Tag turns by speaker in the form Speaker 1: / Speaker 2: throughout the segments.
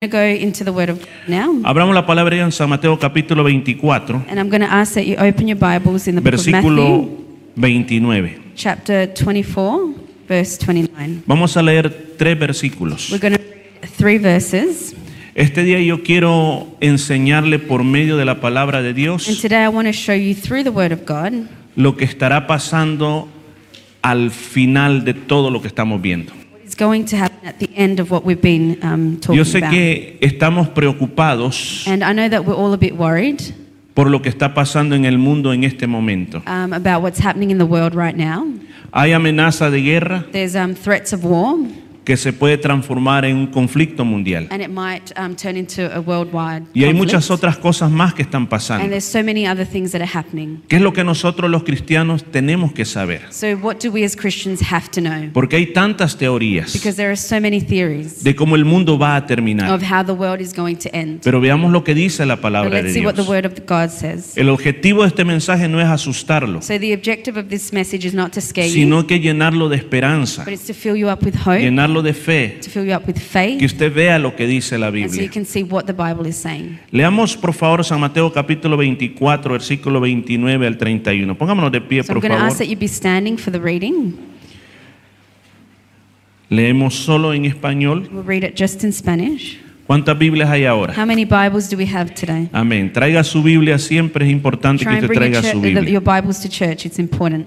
Speaker 1: going to go into the Word of now.
Speaker 2: Abramos la palabra en San Mateo capítulo 24,
Speaker 1: And I'm going to ask that you open your Bibles in the book of
Speaker 2: versículo
Speaker 1: Matthew,
Speaker 2: 29.
Speaker 1: chapter 24, verse 29.
Speaker 2: Vamos a leer tres versículos.
Speaker 1: We're going to read three verses.
Speaker 2: Este día yo quiero enseñarle por medio de la palabra de
Speaker 1: And
Speaker 2: Dios
Speaker 1: today I want to show you through the Word of God
Speaker 2: lo que estará pasando al final de todo lo que estamos viendo.
Speaker 1: Going to happen at the end of what we've been um, talking
Speaker 2: Yo sé
Speaker 1: about.
Speaker 2: que estamos preocupados
Speaker 1: And I know that we're all a bit worried
Speaker 2: por lo que está pasando en el mundo en este momento.
Speaker 1: um, about what's happening in the world right now.
Speaker 2: Hay amenaza de guerra
Speaker 1: There's um, threats of war,
Speaker 2: que se puede transformar en un conflicto mundial.
Speaker 1: and it might um, turn into a worldwide
Speaker 2: Y hay
Speaker 1: conflict.
Speaker 2: muchas otras cosas más que están
Speaker 1: And
Speaker 2: pasando.
Speaker 1: there's so many other things that are happening.
Speaker 2: ¿Qué es lo que nosotros los cristianos tenemos que saber?
Speaker 1: So what do we as Christians have to know?
Speaker 2: Porque hay tantas teorías
Speaker 1: Because there are so many theories
Speaker 2: de cómo el mundo va a terminar.
Speaker 1: of how the world is going to end.
Speaker 2: Pero veamos lo que dice la
Speaker 1: But
Speaker 2: palabra de
Speaker 1: what the
Speaker 2: Dios.
Speaker 1: word of God says.
Speaker 2: El objetivo de este mensaje no es asustarlo,
Speaker 1: So the objective of this message is not to scare you,
Speaker 2: sino que llenarlo de esperanza,
Speaker 1: but it's to fill you up with hope,
Speaker 2: llenarlo de fe,
Speaker 1: to fill you up with
Speaker 2: que
Speaker 1: faith,
Speaker 2: usted vea lo que dice la
Speaker 1: and so you
Speaker 2: Biblia.
Speaker 1: can see what the Bible is saying.
Speaker 2: Leamos por favor San Mateo capítulo 24, versículo 29 al 31. Pongámonos de pie,
Speaker 1: So I'm
Speaker 2: por
Speaker 1: going to ask
Speaker 2: favor.
Speaker 1: that you be standing for the reading.
Speaker 2: Leemos solo en español.
Speaker 1: We'll read it just in Spanish.
Speaker 2: ¿Cuántas Biblias hay ahora?
Speaker 1: How many Bibles do we have today?
Speaker 2: Amén. Traiga su Biblia, siempre es importante que
Speaker 1: Try and
Speaker 2: usted traiga su
Speaker 1: the-
Speaker 2: Biblia.
Speaker 1: your Bibles to church. It's important.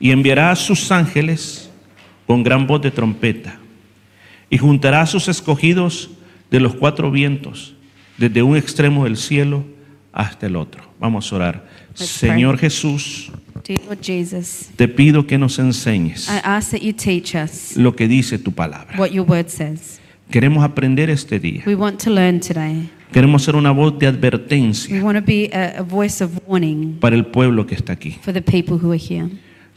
Speaker 2: y enviará a sus ángeles con gran voz de trompeta, y juntará a sus escogidos de los cuatro vientos, desde un extremo del cielo hasta el otro. Vamos a orar.
Speaker 1: Let's
Speaker 2: Señor Jesús,
Speaker 1: Dear Lord Jesus,
Speaker 2: te pido que nos enseñes
Speaker 1: I ask that you teach us
Speaker 2: lo que dice tu palabra.
Speaker 1: what your word says.
Speaker 2: Queremos aprender este día.
Speaker 1: We want to learn today.
Speaker 2: Queremos ser una voz de
Speaker 1: We
Speaker 2: advertencia
Speaker 1: want to be a, a voice of warning
Speaker 2: para el pueblo que está aquí.
Speaker 1: for the people who are here.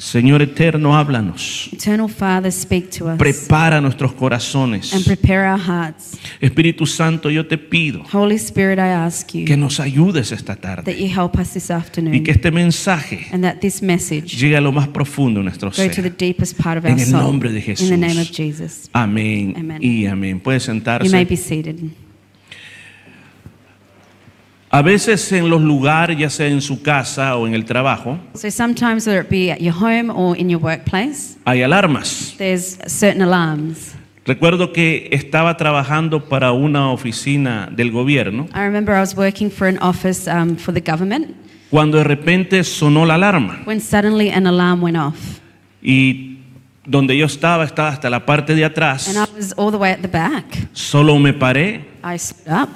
Speaker 2: Señor eterno, háblanos.
Speaker 1: Eternal Father, speak to us
Speaker 2: Prepara nuestros
Speaker 1: and
Speaker 2: corazones.
Speaker 1: prepare our hearts.
Speaker 2: Espíritu Santo, yo te pido
Speaker 1: Holy Spirit, I ask
Speaker 2: que
Speaker 1: you
Speaker 2: nos ayudes esta tarde
Speaker 1: that you help us this
Speaker 2: y
Speaker 1: afternoon
Speaker 2: que este mensaje
Speaker 1: and that this message
Speaker 2: llegue a lo más profundo de nuestro
Speaker 1: go to the
Speaker 2: ser.
Speaker 1: deepest part of
Speaker 2: En
Speaker 1: our
Speaker 2: el
Speaker 1: soul.
Speaker 2: nombre de
Speaker 1: In the name of
Speaker 2: Jesús.
Speaker 1: Jesus.
Speaker 2: Amén
Speaker 1: Amén.
Speaker 2: y amén. Puede
Speaker 1: You may
Speaker 2: sentarse.
Speaker 1: be seated.
Speaker 2: A veces en los lugares, ya sea en su casa o en el trabajo,
Speaker 1: So sometimes, whether it be at your home or in your workplace,
Speaker 2: hay alarmas.
Speaker 1: there's certain alarms.
Speaker 2: Recuerdo que estaba trabajando para una oficina del gobierno
Speaker 1: I remember I was working for an office um, for the government
Speaker 2: cuando de repente sonó la alarma
Speaker 1: when suddenly an alarm went off.
Speaker 2: y donde yo estaba estaba hasta la parte de atrás.
Speaker 1: And I was all the way at the back.
Speaker 2: Solo me paré
Speaker 1: I stood up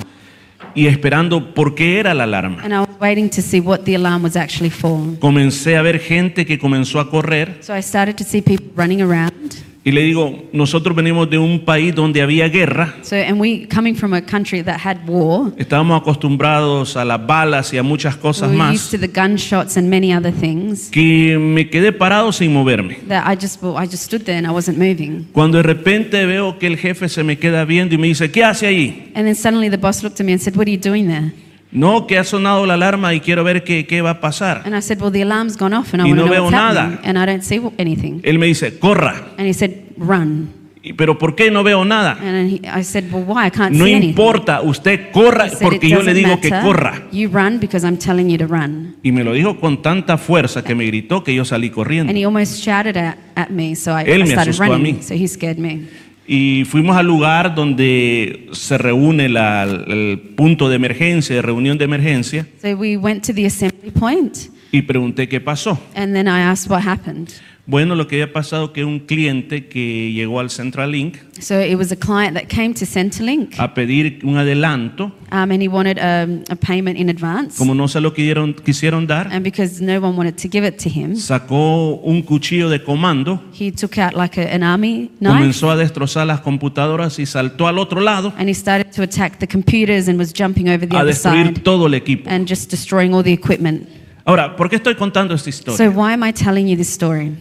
Speaker 2: y esperando por qué era la alarma.
Speaker 1: and I was waiting to see what the alarm was actually for.
Speaker 2: Comencé a ver gente que comenzó a correr
Speaker 1: So I started to see people running around.
Speaker 2: Y le digo, nosotros venimos de un país donde había guerra,
Speaker 1: So, and we, coming from a country that had war,
Speaker 2: estábamos acostumbrados a las balas y a muchas cosas
Speaker 1: we were
Speaker 2: más,
Speaker 1: used to the gunshots and many other things.
Speaker 2: que me quedé parado sin moverme.
Speaker 1: That I just, well, I just stood there and I wasn't moving.
Speaker 2: Cuando de repente veo que el jefe se me queda viendo y me dice, ¿qué hace ahí?
Speaker 1: And then suddenly the boss looked at me and said, "What are you doing there?"
Speaker 2: No, que ha sonado la alarma y quiero ver qué, qué va a pasar.
Speaker 1: And I said, "Well, the alarm's gone off and I
Speaker 2: Y
Speaker 1: want to
Speaker 2: no
Speaker 1: know
Speaker 2: veo
Speaker 1: what's happening."
Speaker 2: nada.
Speaker 1: And I don't see anything.
Speaker 2: Él me dice, corra.
Speaker 1: And he said, "Run."
Speaker 2: Y, Pero ¿por qué no veo nada?
Speaker 1: And he, I said, "Well, why? I can't
Speaker 2: No
Speaker 1: see anything."
Speaker 2: importa, usted corra
Speaker 1: He said,
Speaker 2: porque
Speaker 1: "It
Speaker 2: yo le
Speaker 1: doesn't
Speaker 2: digo que
Speaker 1: matter.
Speaker 2: corra.
Speaker 1: You run because I'm telling you to run."
Speaker 2: Y me lo dijo con tanta fuerza que me gritó que yo salí corriendo.
Speaker 1: And he almost shouted at, at me, so I,
Speaker 2: Él
Speaker 1: I
Speaker 2: me
Speaker 1: started
Speaker 2: asustó a
Speaker 1: running.
Speaker 2: mí.
Speaker 1: So he scared me.
Speaker 2: Y fuimos al lugar donde se reúne la- el punto de emergencia, de reunión de emergencia,
Speaker 1: So we went to the assembly point,
Speaker 2: y pregunté qué pasó.
Speaker 1: and then I asked what happened.
Speaker 2: Bueno, lo que había pasado que un cliente que llegó al Centralink
Speaker 1: So it was a client that came to Centrelink
Speaker 2: a pedir un adelanto,
Speaker 1: um, and he wanted um, a payment in advance.
Speaker 2: como no se lo quisieron, quisieron dar,
Speaker 1: And because no one wanted to give it to him,
Speaker 2: sacó un cuchillo de comando,
Speaker 1: he took out like a, an army knife
Speaker 2: comenzó a destrozar las computadoras y saltó al otro lado
Speaker 1: and he started to attack the computers and was jumping over the
Speaker 2: a
Speaker 1: other
Speaker 2: destruir
Speaker 1: side
Speaker 2: todo el equipo.
Speaker 1: and just destroying all the equipment.
Speaker 2: Ahora, ¿por qué estoy contando esta
Speaker 1: So
Speaker 2: historia?
Speaker 1: why am I telling you this story?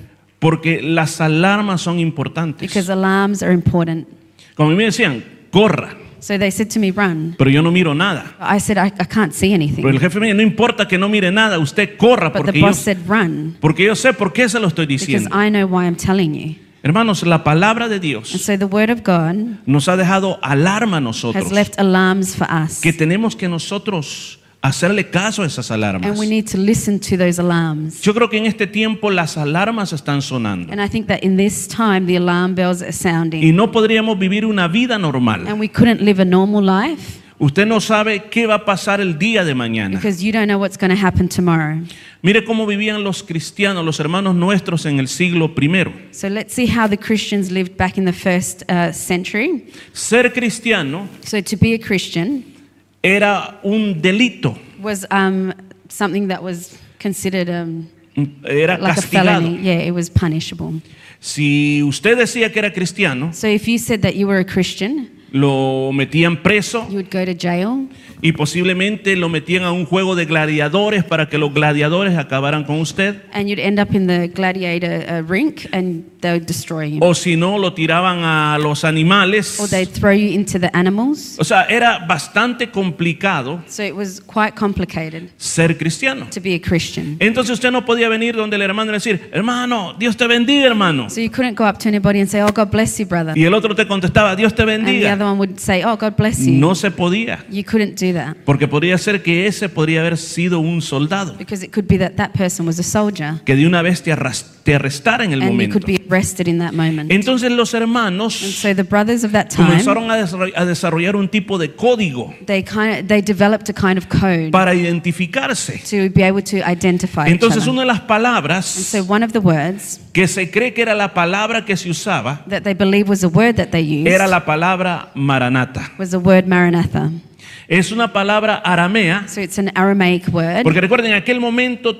Speaker 2: Porque las alarmas son importantes.
Speaker 1: Because alarms are important.
Speaker 2: Como a mí me decían, corra,
Speaker 1: So they said to me, run.
Speaker 2: pero yo no miro nada.
Speaker 1: I said, I, I can't see
Speaker 2: Pero
Speaker 1: anything.
Speaker 2: el jefe me dijo, no importa que no mire nada, usted corra
Speaker 1: But the
Speaker 2: porque yo,
Speaker 1: boss said, run.
Speaker 2: porque yo sé por qué se lo estoy
Speaker 1: Because
Speaker 2: diciendo.
Speaker 1: I know why I'm telling you.
Speaker 2: Hermanos, la palabra de
Speaker 1: And
Speaker 2: Dios
Speaker 1: so the word of God
Speaker 2: nos ha dejado alarma a
Speaker 1: has
Speaker 2: nosotros,
Speaker 1: left alarms for us.
Speaker 2: que tenemos que nosotros hacerle caso a esas alarmas.
Speaker 1: And we need to listen to those alarms.
Speaker 2: Yo creo que en este tiempo las alarmas están sonando
Speaker 1: And I think that in this time, the alarm bells are sounding.
Speaker 2: y no podríamos vivir una vida normal.
Speaker 1: And we couldn't live a normal life
Speaker 2: Usted no sabe qué va a pasar el día de mañana.
Speaker 1: because you don't know what's going to happen tomorrow.
Speaker 2: Mire cómo vivían los cristianos, los hermanos nuestros en el siglo primero.
Speaker 1: So let's see how the Christians lived back in the first uh, century.
Speaker 2: Ser cristiano
Speaker 1: So to be a Christian
Speaker 2: era un delito,
Speaker 1: was um, something that was considered um,
Speaker 2: era
Speaker 1: like a felony. Yeah, it was punishable.
Speaker 2: Si usted decía que era cristiano,
Speaker 1: So if you said that you were a Christian,
Speaker 2: lo metían preso
Speaker 1: you would go to jail
Speaker 2: y posiblemente lo metían a un juego de gladiadores para que los gladiadores acabaran con usted.
Speaker 1: and you'd end up in the gladiator uh, rink and they would destroy you.
Speaker 2: O si no, lo tiraban a los animales.
Speaker 1: Or they'd throw you into the animals.
Speaker 2: O sea, era bastante complicado
Speaker 1: So it was quite complicated
Speaker 2: ser cristiano.
Speaker 1: to be a Christian.
Speaker 2: Entonces usted no podía venir donde el hermano y decir, hermano, Dios te bendiga, hermano.
Speaker 1: So you couldn't go up to anybody and say, Oh, God bless you, brother.
Speaker 2: Y el otro te contestaba, Dios te
Speaker 1: And the
Speaker 2: bendiga.
Speaker 1: other one would say, Oh, God bless you.
Speaker 2: No se podía,
Speaker 1: You couldn't do that
Speaker 2: porque podría ser que ese podría haber sido un soldado
Speaker 1: because it could be that that person was a soldier
Speaker 2: que de una vez te, te arrestara en el
Speaker 1: and you
Speaker 2: momento.
Speaker 1: could be arrested in that moment.
Speaker 2: Entonces los hermanos
Speaker 1: so the brothers of that time,
Speaker 2: comenzaron a desarroll- a desarrollar un tipo de código
Speaker 1: they kind of, they developed a kind of code
Speaker 2: para identificarse.
Speaker 1: to be able to identify each
Speaker 2: Entonces
Speaker 1: other.
Speaker 2: una de las palabras
Speaker 1: so one of the words
Speaker 2: que se cree que era la palabra que se usaba
Speaker 1: that they believe was a word that they used
Speaker 2: era la palabra maranata.
Speaker 1: was the word maranatha.
Speaker 2: Es una palabra aramea,
Speaker 1: So it's an Aramaic word.
Speaker 2: porque recuerden, en aquel momento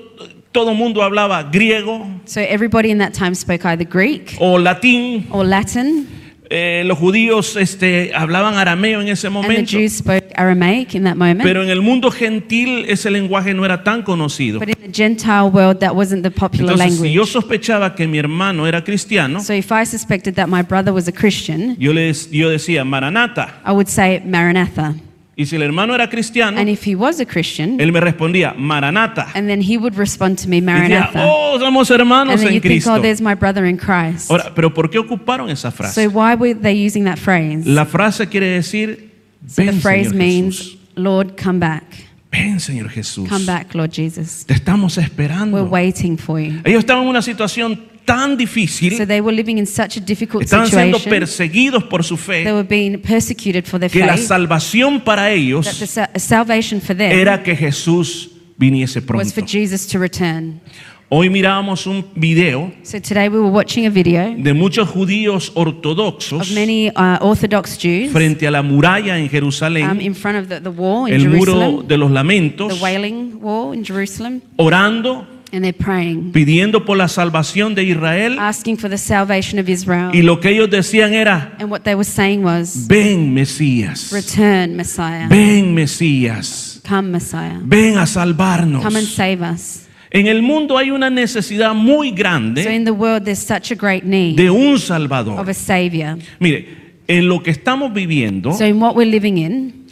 Speaker 2: todo mundo hablaba griego
Speaker 1: So everybody in that time spoke either Greek
Speaker 2: o latín.
Speaker 1: or Latin,
Speaker 2: Eh, los judíos este, hablaban arameo en ese momento,
Speaker 1: Jews spoke Aramaic in that moment.
Speaker 2: pero en el mundo gentil ese lenguaje no era tan conocido.
Speaker 1: But in the Gentile world, that wasn't the popular
Speaker 2: Entonces, si yo
Speaker 1: language.
Speaker 2: sospechaba que mi hermano era cristiano,
Speaker 1: So if I suspected that my brother was a Christian,
Speaker 2: yo, les, yo decía Maranata.
Speaker 1: I would say Maranatha.
Speaker 2: Y si el hermano era cristiano,
Speaker 1: And if he was a Christian,
Speaker 2: él me respondía Maranata.
Speaker 1: and then he would respond to me,
Speaker 2: Y decía,
Speaker 1: Maranatha.
Speaker 2: oh, somos
Speaker 1: And
Speaker 2: hermanos
Speaker 1: then
Speaker 2: en
Speaker 1: you think,
Speaker 2: Cristo.
Speaker 1: oh, there's my brother in Christ.
Speaker 2: Ahora, pero ¿por qué ocuparon esa
Speaker 1: So
Speaker 2: frase?
Speaker 1: why were they using that phrase?
Speaker 2: La frase quiere decir,
Speaker 1: So the
Speaker 2: ven
Speaker 1: phrase
Speaker 2: Señor
Speaker 1: means,
Speaker 2: Jesús.
Speaker 1: Lord, come back.
Speaker 2: Ven Señor Jesús.
Speaker 1: Come back, Lord Jesus.
Speaker 2: Te estamos
Speaker 1: We're
Speaker 2: esperando.
Speaker 1: waiting for you.
Speaker 2: Ellos estaban en una situación tan difícil.
Speaker 1: So they were living in such a difficult
Speaker 2: Estaban siendo
Speaker 1: situation.
Speaker 2: perseguidos por su
Speaker 1: They
Speaker 2: fe.
Speaker 1: were being persecuted for their
Speaker 2: Que la salvación para
Speaker 1: That the
Speaker 2: ellos
Speaker 1: sa- salvation for them
Speaker 2: era que Jesús viniese
Speaker 1: was
Speaker 2: pronto.
Speaker 1: for Jesus to return.
Speaker 2: Hoy mirábamos un video
Speaker 1: So today we were watching a video
Speaker 2: de muchos judíos ortodoxos
Speaker 1: of many uh, Orthodox Jews
Speaker 2: frente a la muralla en
Speaker 1: um,
Speaker 2: Jerusalén,
Speaker 1: in front of the, the wall in
Speaker 2: el muro
Speaker 1: Jerusalem,
Speaker 2: de los
Speaker 1: the
Speaker 2: lamentos,
Speaker 1: Wailing Wall in Jerusalem,
Speaker 2: orando,
Speaker 1: and they're praying,
Speaker 2: pidiendo por la salvación de Israel.
Speaker 1: asking for the salvation of Israel.
Speaker 2: Y lo que ellos decían era,
Speaker 1: And what they were saying was,
Speaker 2: ven Mesías,
Speaker 1: Return, Messiah.
Speaker 2: ven Mesías,
Speaker 1: Come, Messiah.
Speaker 2: ven a salvarnos.
Speaker 1: Come and save us.
Speaker 2: En el mundo hay una necesidad muy
Speaker 1: So
Speaker 2: grande
Speaker 1: in the world, there's such a great need
Speaker 2: de un
Speaker 1: of
Speaker 2: Salvador.
Speaker 1: a Savior.
Speaker 2: Mire, en lo que estamos viviendo,
Speaker 1: So in what we're living in,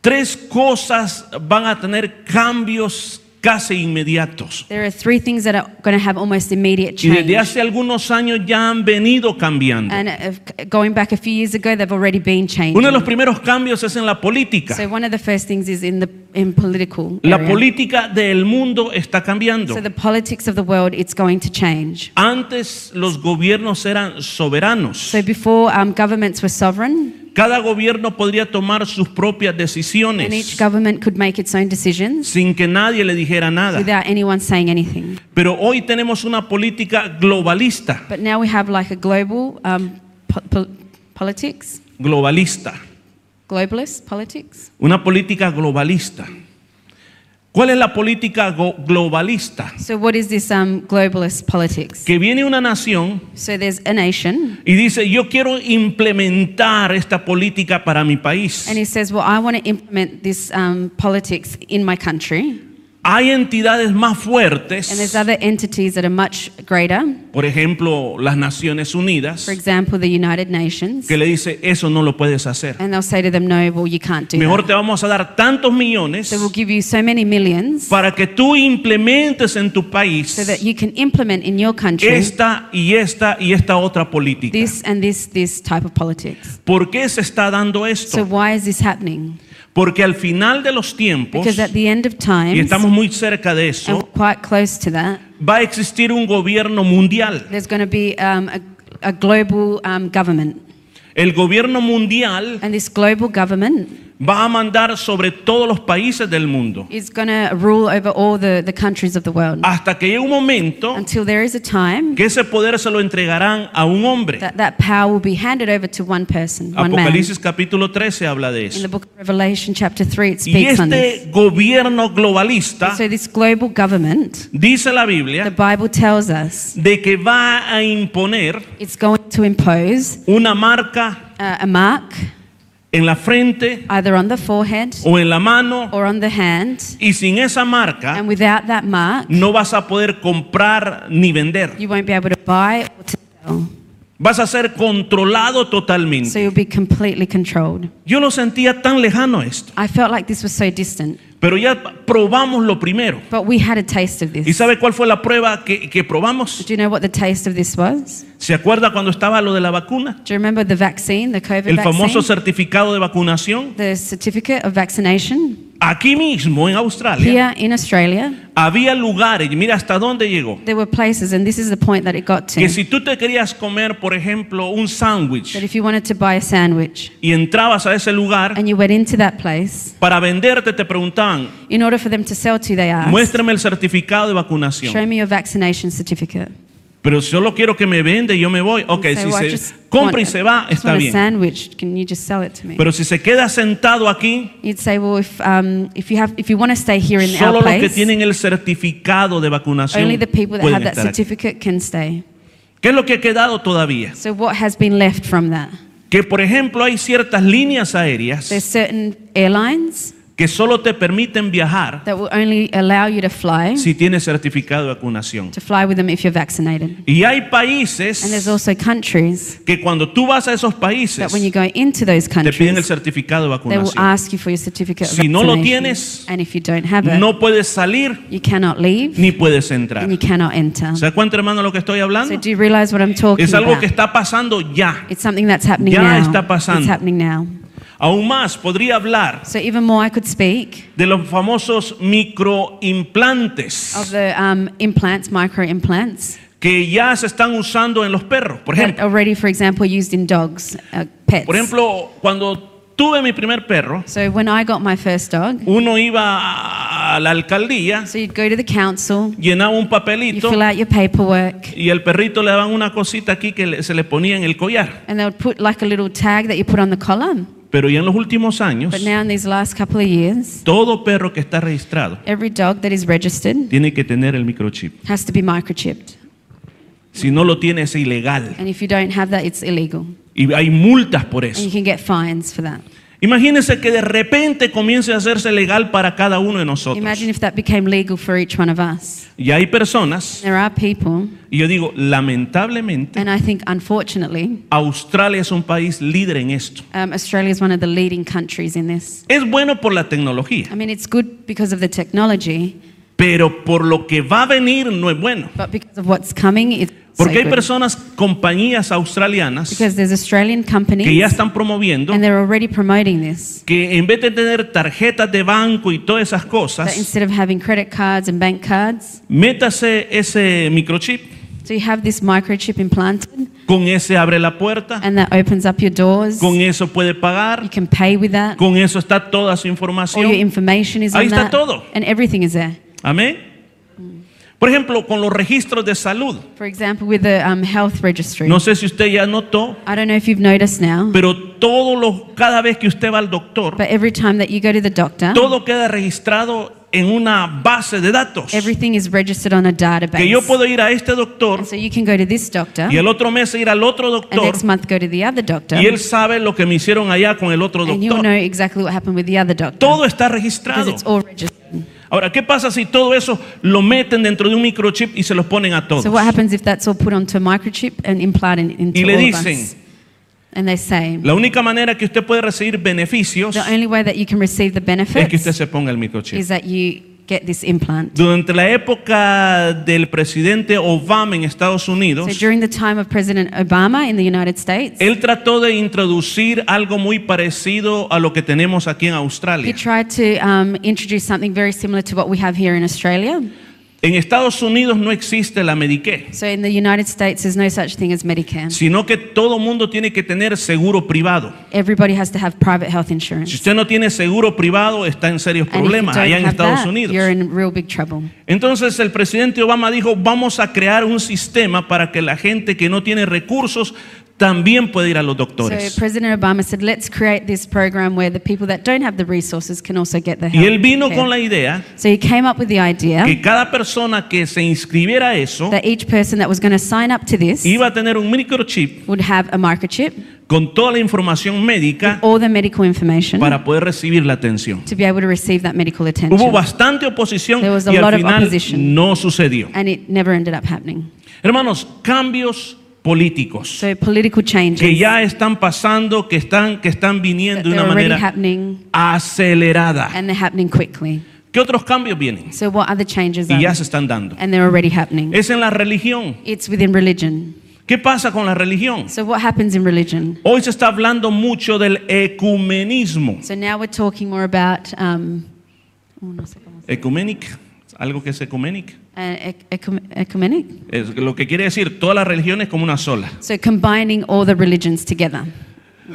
Speaker 2: tres cosas van a tener cambios casi inmediatos.
Speaker 1: there are three things that are going to have almost immediate
Speaker 2: Y desde
Speaker 1: change.
Speaker 2: hace algunos años ya han venido cambiando.
Speaker 1: And uh, going back a few years ago, they've already been changing.
Speaker 2: Uno de los primeros cambios es en la política.
Speaker 1: So one of the first things is in the in political
Speaker 2: La
Speaker 1: area.
Speaker 2: política del mundo está cambiando.
Speaker 1: So the politics of the world, it's going to change.
Speaker 2: Antes los gobiernos eran soberanos.
Speaker 1: So before um, governments were sovereign,
Speaker 2: Cada gobierno podría tomar sus propias
Speaker 1: and each
Speaker 2: decisiones
Speaker 1: government could make its own decisions
Speaker 2: sin que nadie le dijera nada.
Speaker 1: without anyone saying anything.
Speaker 2: Pero hoy tenemos una política globalista,
Speaker 1: But now we have like a global um, po- po- politics,
Speaker 2: globalista,
Speaker 1: globalist politics.
Speaker 2: una política globalista. ¿Cuál es la política globalista?
Speaker 1: So what is this um, globalist politics?
Speaker 2: Que viene una nación
Speaker 1: So there's a nation,
Speaker 2: y dice, yo quiero implementar esta política para mi país.
Speaker 1: and he says, "Well, I want to implement this um, politics in my country."
Speaker 2: Hay entidades más
Speaker 1: And there's
Speaker 2: fuertes,
Speaker 1: other entities that are much greater.
Speaker 2: por ejemplo, las Naciones Unidas,
Speaker 1: For example, the United Nations,
Speaker 2: que le dice, eso no lo puedes hacer.
Speaker 1: and they'll say to them, "No, well, you can't do
Speaker 2: Mejor
Speaker 1: that."
Speaker 2: te vamos a dar tantos millones
Speaker 1: So we'll give you so many millions
Speaker 2: para que tú implementes en tu país
Speaker 1: so that you can implement in your country
Speaker 2: esta y esta y esta otra política.
Speaker 1: this and this this type of politics.
Speaker 2: ¿Por qué se está dando
Speaker 1: So
Speaker 2: esto?
Speaker 1: why is this happening?
Speaker 2: Porque al final de los tiempos,
Speaker 1: Because at the end of
Speaker 2: y
Speaker 1: times,
Speaker 2: estamos muy cerca de eso,
Speaker 1: we're quite close to that,
Speaker 2: va a existir un gobierno mundial.
Speaker 1: there's going to be um, a, a global um, government.
Speaker 2: El gobierno mundial Va a mandar sobre todos los países del mundo
Speaker 1: is going to rule over all the, the countries of the world
Speaker 2: hasta que llegue un momento
Speaker 1: until there is a time
Speaker 2: que ese poder se lo entregarán a un hombre.
Speaker 1: that that power will be handed over to one person, one man.
Speaker 2: Capítulo 13 habla de
Speaker 1: In the
Speaker 2: eso.
Speaker 1: book of Revelation, chapter 3, it
Speaker 2: Y
Speaker 1: speaks on this.
Speaker 2: este gobierno globalista,
Speaker 1: So, this global government,
Speaker 2: dice la
Speaker 1: the
Speaker 2: Biblia,
Speaker 1: Bible tells us
Speaker 2: de que va a imponer
Speaker 1: it's going to impose
Speaker 2: una marca
Speaker 1: uh, a mark
Speaker 2: en la frente
Speaker 1: either on the forehead
Speaker 2: o en la mano
Speaker 1: or on the hand.
Speaker 2: y sin esa marca
Speaker 1: And without that mark,
Speaker 2: no vas a poder comprar ni vender.
Speaker 1: you won't be able to buy or to sell.
Speaker 2: Vas a ser controlado
Speaker 1: So
Speaker 2: totalmente.
Speaker 1: you'll be completely controlled.
Speaker 2: Yo lo sentía tan lejano esto,
Speaker 1: I felt like this was so distant,
Speaker 2: pero ya probamos lo primero.
Speaker 1: but we had a taste of
Speaker 2: ¿Y
Speaker 1: this.
Speaker 2: sabe cuál fue la prueba que, que probamos?
Speaker 1: Do you know what the taste of this was?
Speaker 2: ¿Se acuerda cuando estaba lo de la vacuna?
Speaker 1: Do you remember the vaccine, the COVID
Speaker 2: El famoso
Speaker 1: vaccine?
Speaker 2: certificado de vacunación.
Speaker 1: The certificate of vaccination
Speaker 2: Aquí mismo en Australia
Speaker 1: here in Australia.
Speaker 2: había lugares, mira hasta dónde llegó,
Speaker 1: There were places, and this is the point that it got to,
Speaker 2: que si tú te querías comer, por ejemplo, un sándwich
Speaker 1: that if you wanted to buy a sandwich
Speaker 2: y entrabas a ese lugar,
Speaker 1: and you went into that place,
Speaker 2: para venderte te preguntaban,
Speaker 1: in order for them to sell to you, they asked,
Speaker 2: muéstrame el certificado de
Speaker 1: show
Speaker 2: vacunación.
Speaker 1: me your vaccination certificate.
Speaker 2: Pero solo quiero que me vende y yo me voy. Ok, si
Speaker 1: "Well, I
Speaker 2: se compra y se va, está bien. Pero si se queda sentado aquí,
Speaker 1: You'd say, well, if, um, if have, if in
Speaker 2: solo los que tienen el certificado de vacunación
Speaker 1: only the people that
Speaker 2: pueden
Speaker 1: have that
Speaker 2: estar
Speaker 1: certificate can stay.
Speaker 2: ¿Qué es lo que ha quedado todavía?
Speaker 1: So what has been left from that?
Speaker 2: Que, por ejemplo, hay ciertas líneas aéreas
Speaker 1: There's certain airlines
Speaker 2: que solo te permiten viajar
Speaker 1: that will only allow you to fly,
Speaker 2: si tienes certificado de vacunación.
Speaker 1: to fly with them if you're vaccinated.
Speaker 2: Y hay
Speaker 1: And there's
Speaker 2: países
Speaker 1: also countries
Speaker 2: que cuando tú vas a esos países
Speaker 1: that when you go into those
Speaker 2: te piden el
Speaker 1: countries,
Speaker 2: certificado de
Speaker 1: they will
Speaker 2: vacunación.
Speaker 1: ask you for your certificate of
Speaker 2: Si no lo
Speaker 1: vaccination.
Speaker 2: tienes,
Speaker 1: and if you don't have it,
Speaker 2: No puedes salir
Speaker 1: you cannot leave
Speaker 2: ni puedes entrar.
Speaker 1: and you cannot enter.
Speaker 2: ¿Se da cuenta, hermano, lo que estoy
Speaker 1: So
Speaker 2: hablando?
Speaker 1: do you realize what I'm talking
Speaker 2: Es algo
Speaker 1: about?
Speaker 2: que está pasando ya.
Speaker 1: It's something that's happening
Speaker 2: Ya
Speaker 1: now.
Speaker 2: está pasando.
Speaker 1: It's happening now.
Speaker 2: Aún más, podría hablar
Speaker 1: So even more, I could speak
Speaker 2: de los famosos microimplantes
Speaker 1: of the um, implants, micro implants,
Speaker 2: que ya se están usando en los perros. Por
Speaker 1: that
Speaker 2: ejemplo,
Speaker 1: already, for example, used in dogs, uh, pets.
Speaker 2: por ejemplo, cuando tuve mi primer perro,
Speaker 1: so when I got my first dog,
Speaker 2: uno iba a la alcaldía,
Speaker 1: so you'd go to the council,
Speaker 2: llenaba un
Speaker 1: you
Speaker 2: papelito
Speaker 1: fill out your paperwork,
Speaker 2: y el perrito le daban una cosita aquí que le- se le ponía en el collar.
Speaker 1: and they would put like a little tag that you put on the collar.
Speaker 2: Pero ya en los últimos años,
Speaker 1: But now in these last couple of years,
Speaker 2: todo perro que está registrado
Speaker 1: every dog that is registered
Speaker 2: tiene que tener el microchip.
Speaker 1: has to be microchipped.
Speaker 2: Si no lo tiene es ilegal.
Speaker 1: And if you don't have that, it's illegal.
Speaker 2: Y hay multas por
Speaker 1: And you
Speaker 2: eso.
Speaker 1: can get fines for that.
Speaker 2: Imagínense que de repente comience a hacerse legal para cada uno de nosotros.
Speaker 1: Imagine if that became legal for each one of us.
Speaker 2: Y hay personas,
Speaker 1: There are people,
Speaker 2: y yo digo, lamentablemente,
Speaker 1: and I think unfortunately,
Speaker 2: Australia es un país líder en esto.
Speaker 1: um, Australia is one of the leading countries in this.
Speaker 2: Es bueno por la tecnología,
Speaker 1: I mean, it's good because of the technology,
Speaker 2: pero por lo que va a venir no es bueno.
Speaker 1: but because of what's coming, it's
Speaker 2: Porque hay personas, compañías australianas, que ya están promoviendo
Speaker 1: this.
Speaker 2: que en vez de tener tarjetas de banco y todas esas cosas,
Speaker 1: instead of having credit cards and bank cards,
Speaker 2: métase ese microchip
Speaker 1: So you have this microchip implanted,
Speaker 2: Con ese abre la puerta.
Speaker 1: and that opens up your doors.
Speaker 2: Con eso puede
Speaker 1: You
Speaker 2: pagar.
Speaker 1: can pay with that.
Speaker 2: Con eso está toda su
Speaker 1: All your
Speaker 2: información.
Speaker 1: information is
Speaker 2: Ahí
Speaker 1: on
Speaker 2: está
Speaker 1: that,
Speaker 2: todo.
Speaker 1: and everything is there.
Speaker 2: Amén. Por ejemplo, con los registros de salud.
Speaker 1: For example, with the um, health registry.
Speaker 2: No sé si usted ya notó,
Speaker 1: I don't know if you've noticed now,
Speaker 2: pero todos los, cada vez que usted va al doctor,
Speaker 1: but every time that you go to the doctor,
Speaker 2: todo queda registrado en una base de datos.
Speaker 1: everything is registered on a database.
Speaker 2: Que yo puedo ir a este doctor
Speaker 1: And so you can go to this doctor,
Speaker 2: y el otro mes ir al otro
Speaker 1: and
Speaker 2: doctor
Speaker 1: next month go to the other doctor,
Speaker 2: y él sabe lo que me hicieron allá con el otro
Speaker 1: and you'll know
Speaker 2: doctor.
Speaker 1: exactly what happened with the other doctor.
Speaker 2: Todo está
Speaker 1: because
Speaker 2: registrado.
Speaker 1: it's all registered.
Speaker 2: Ahora, ¿qué pasa si todo eso lo meten dentro de un microchip y se los ponen a todos?
Speaker 1: So what happens if that's all put onto a microchip and implanted into
Speaker 2: Y le
Speaker 1: all of
Speaker 2: dicen,
Speaker 1: us? And they say,
Speaker 2: La única manera que usted puede recibir beneficios
Speaker 1: the only way that you can receive the
Speaker 2: es que usted
Speaker 1: benefits
Speaker 2: se ponga el microchip.
Speaker 1: is that you get this implant.
Speaker 2: Durante la época del presidente Obama en Estados
Speaker 1: So
Speaker 2: Unidos,
Speaker 1: during the time of President Obama in the United States,
Speaker 2: él trató de introducir algo muy parecido a lo que tenemos aquí en
Speaker 1: he
Speaker 2: Australia.
Speaker 1: tried to um, introduce something very similar to what we have here in Australia.
Speaker 2: En Estados Unidos no existe la Medicare,
Speaker 1: So in the United States, there's no such thing as Medicare.
Speaker 2: sino que todo mundo tiene que tener seguro privado.
Speaker 1: Everybody has to have private health
Speaker 2: Si
Speaker 1: insurance.
Speaker 2: usted no tiene seguro privado, está en serios
Speaker 1: And
Speaker 2: problemas allá en Estados
Speaker 1: that,
Speaker 2: Unidos.
Speaker 1: you're in real big trouble.
Speaker 2: Entonces el presidente Obama dijo, vamos a crear un sistema para que la gente que no tiene recursos también pueda ir a los
Speaker 1: So
Speaker 2: doctores.
Speaker 1: President Obama said, let's create this program where the people that don't have the resources can also get the
Speaker 2: Y
Speaker 1: health
Speaker 2: él vino con la idea
Speaker 1: So he came up with the idea
Speaker 2: que cada persona que se inscribiera a eso
Speaker 1: that each person that was going to sign up to this
Speaker 2: iba a tener un microchip
Speaker 1: would have a microchip,
Speaker 2: con toda la información médica
Speaker 1: all the medical information
Speaker 2: para poder recibir la atención.
Speaker 1: to be able to receive that medical
Speaker 2: Hubo
Speaker 1: attention.
Speaker 2: bastante oposición
Speaker 1: There was a
Speaker 2: y al
Speaker 1: lot of
Speaker 2: final
Speaker 1: opposition.
Speaker 2: no sucedió.
Speaker 1: And it never ended up happening.
Speaker 2: Hermanos, cambios políticos
Speaker 1: So political changes
Speaker 2: que ya están pasando, que están, que están viniendo de una manera acelerada.
Speaker 1: and they're happening quickly.
Speaker 2: ¿Qué otros cambios vienen?
Speaker 1: So what other changes
Speaker 2: Y ya se están dando.
Speaker 1: And they're already happening.
Speaker 2: Es en la religión.
Speaker 1: It's within religion.
Speaker 2: ¿Qué pasa con la religión?
Speaker 1: So what happens in religion?
Speaker 2: Hoy se está hablando mucho del ecumenismo.
Speaker 1: So now we're talking more about um, oh, no sé cómo se-
Speaker 2: Ecumenic, algo que es ecumenic.
Speaker 1: Ec- ecum- ecumenic.
Speaker 2: Es lo que quiere decir todas las religiones como una sola.
Speaker 1: So combining all the religions together.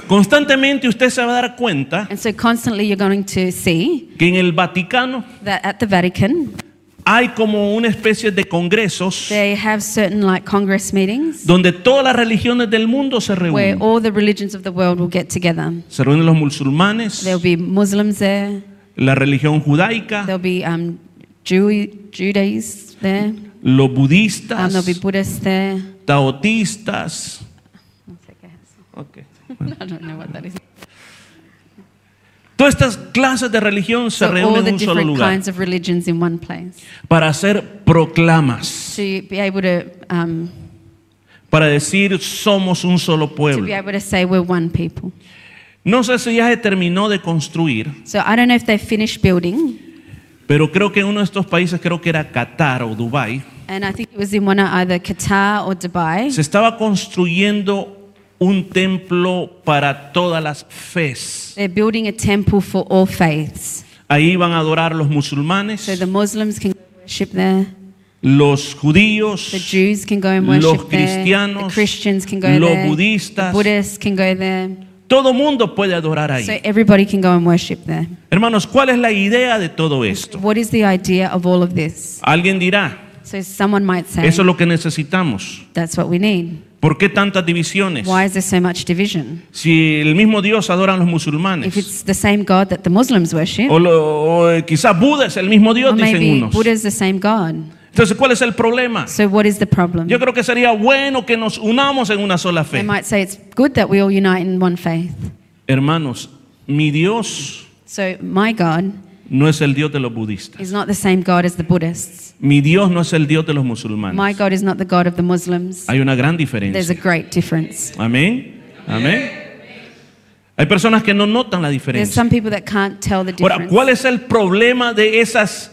Speaker 2: Constantemente usted se va a dar cuenta
Speaker 1: And so constantly you're going to see
Speaker 2: que en el Vaticano
Speaker 1: that at the Vatican
Speaker 2: hay como una especie de congresos
Speaker 1: they have certain like congress meetings
Speaker 2: donde todas las religiones del mundo se
Speaker 1: where
Speaker 2: reúnen.
Speaker 1: all the religions of the world will get together.
Speaker 2: Se reúnen los musulmanes,
Speaker 1: There'll be Muslims there.
Speaker 2: la religión judaica,
Speaker 1: There'll be um, Jew- there.
Speaker 2: Los
Speaker 1: Um,
Speaker 2: budistas,
Speaker 1: Buddhists there.
Speaker 2: taotistas. Ok.
Speaker 1: I don't know what that is.
Speaker 2: Todas estas clases de religión se
Speaker 1: So
Speaker 2: reúnen en un solo lugar para hacer proclamas,
Speaker 1: to be able to um,
Speaker 2: para decir somos un solo
Speaker 1: to
Speaker 2: pueblo.
Speaker 1: be able to say we're one people.
Speaker 2: No sé si ya se terminó de construir,
Speaker 1: So I don't know if they've finished building,
Speaker 2: pero creo que en uno de estos países, creo que era Qatar o Dubái,
Speaker 1: and I think it was in one of either Qatar or Dubai.
Speaker 2: se estaba construyendo un templo para todas las fes.
Speaker 1: They're building a temple for all faiths.
Speaker 2: Ahí iban a adorar los musulmanes,
Speaker 1: So the Muslims can worship there,
Speaker 2: los judíos,
Speaker 1: the Jews can go and
Speaker 2: los
Speaker 1: worship there, the
Speaker 2: cristianos,
Speaker 1: Christians can go
Speaker 2: los
Speaker 1: there, the
Speaker 2: budistas.
Speaker 1: Buddhists can go there.
Speaker 2: Todo mundo puede adorar ahí.
Speaker 1: So everybody can go and worship there.
Speaker 2: Hermanos, ¿cuál es la idea de todo esto?
Speaker 1: What is the idea of all of this?
Speaker 2: Alguien dirá,
Speaker 1: So someone might say,
Speaker 2: eso es lo que necesitamos.
Speaker 1: that's what we need.
Speaker 2: ¿Por qué tantas divisiones?
Speaker 1: Why is there so much division?
Speaker 2: Si el mismo Dios adoran los
Speaker 1: If
Speaker 2: musulmanes,
Speaker 1: it's the same God that the Muslims worship,
Speaker 2: o, lo- o, eh, Buda es el mismo Dios, dicen unos.
Speaker 1: Buddha is the same God.
Speaker 2: Entonces, ¿cuál es el problema?
Speaker 1: So what is the problem?
Speaker 2: Yo creo que sería bueno que nos unamos en una sola fe.
Speaker 1: might say it's good that we all unite in one faith.
Speaker 2: Hermanos, mi Dios
Speaker 1: So my God
Speaker 2: no es el Dios de los budistas.
Speaker 1: is not the same God as the Buddhists.
Speaker 2: Mi Dios no es el Dios de los
Speaker 1: My
Speaker 2: musulmanes.
Speaker 1: God is not the God of the Muslims.
Speaker 2: Hay una gran
Speaker 1: There's a
Speaker 2: diferencia.
Speaker 1: great difference.
Speaker 2: Amén. Amén. Hay personas que no notan la
Speaker 1: There's
Speaker 2: diferencia.
Speaker 1: some people that can't tell the
Speaker 2: Ahora,
Speaker 1: difference.
Speaker 2: ¿cuál es el problema de esas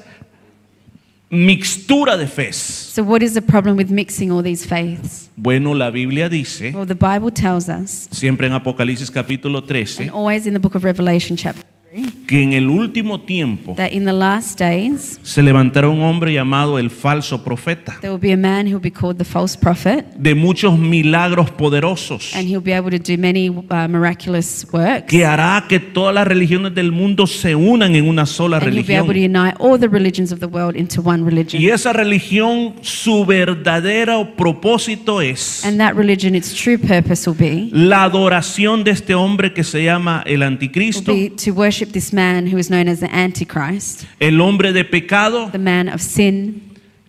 Speaker 2: mixtura de fe?
Speaker 1: So what is the problem with mixing all these faiths?
Speaker 2: Bueno, la Biblia dice,
Speaker 1: Well, the Bible tells us,
Speaker 2: siempre en Apocalipsis capítulo
Speaker 1: and
Speaker 2: 13,
Speaker 1: always in the book of Revelation chapter 3,
Speaker 2: que en el último tiempo
Speaker 1: that in the last days
Speaker 2: se levantará un hombre llamado el falso profeta,
Speaker 1: there will be a man who will be called the false prophet,
Speaker 2: de muchos milagros poderosos,
Speaker 1: and he'll be able to do many uh, miraculous works.
Speaker 2: que hará que todas las religiones del mundo se unan en una sola
Speaker 1: And he'll be able to
Speaker 2: religión.
Speaker 1: unite all the religions of the world into one religion.
Speaker 2: Y esa religión, su verdadero propósito es
Speaker 1: And that religion, its true purpose will be,
Speaker 2: la adoración de este hombre que se llama el
Speaker 1: will
Speaker 2: anticristo,
Speaker 1: be to worship this man who is known as the Antichrist,
Speaker 2: el hombre de pecado,
Speaker 1: the man of sin,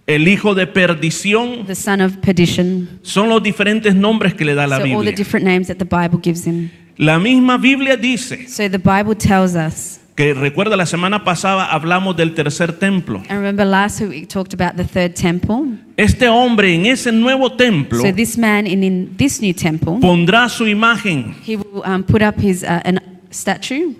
Speaker 2: el hijo de perdición.
Speaker 1: the son of perdition.
Speaker 2: Son los diferentes nombres que le da la
Speaker 1: So all the
Speaker 2: Biblia.
Speaker 1: different names that the Bible gives him.
Speaker 2: La misma Biblia dice
Speaker 1: So the Bible tells us,
Speaker 2: que recuerda la semana pasada hablamos del tercer templo.
Speaker 1: and remember last week we talked about the third temple.
Speaker 2: Este hombre en ese nuevo templo
Speaker 1: So this man in, in this new temple,
Speaker 2: pondrá su imagen
Speaker 1: he will um, put up his uh, an statue,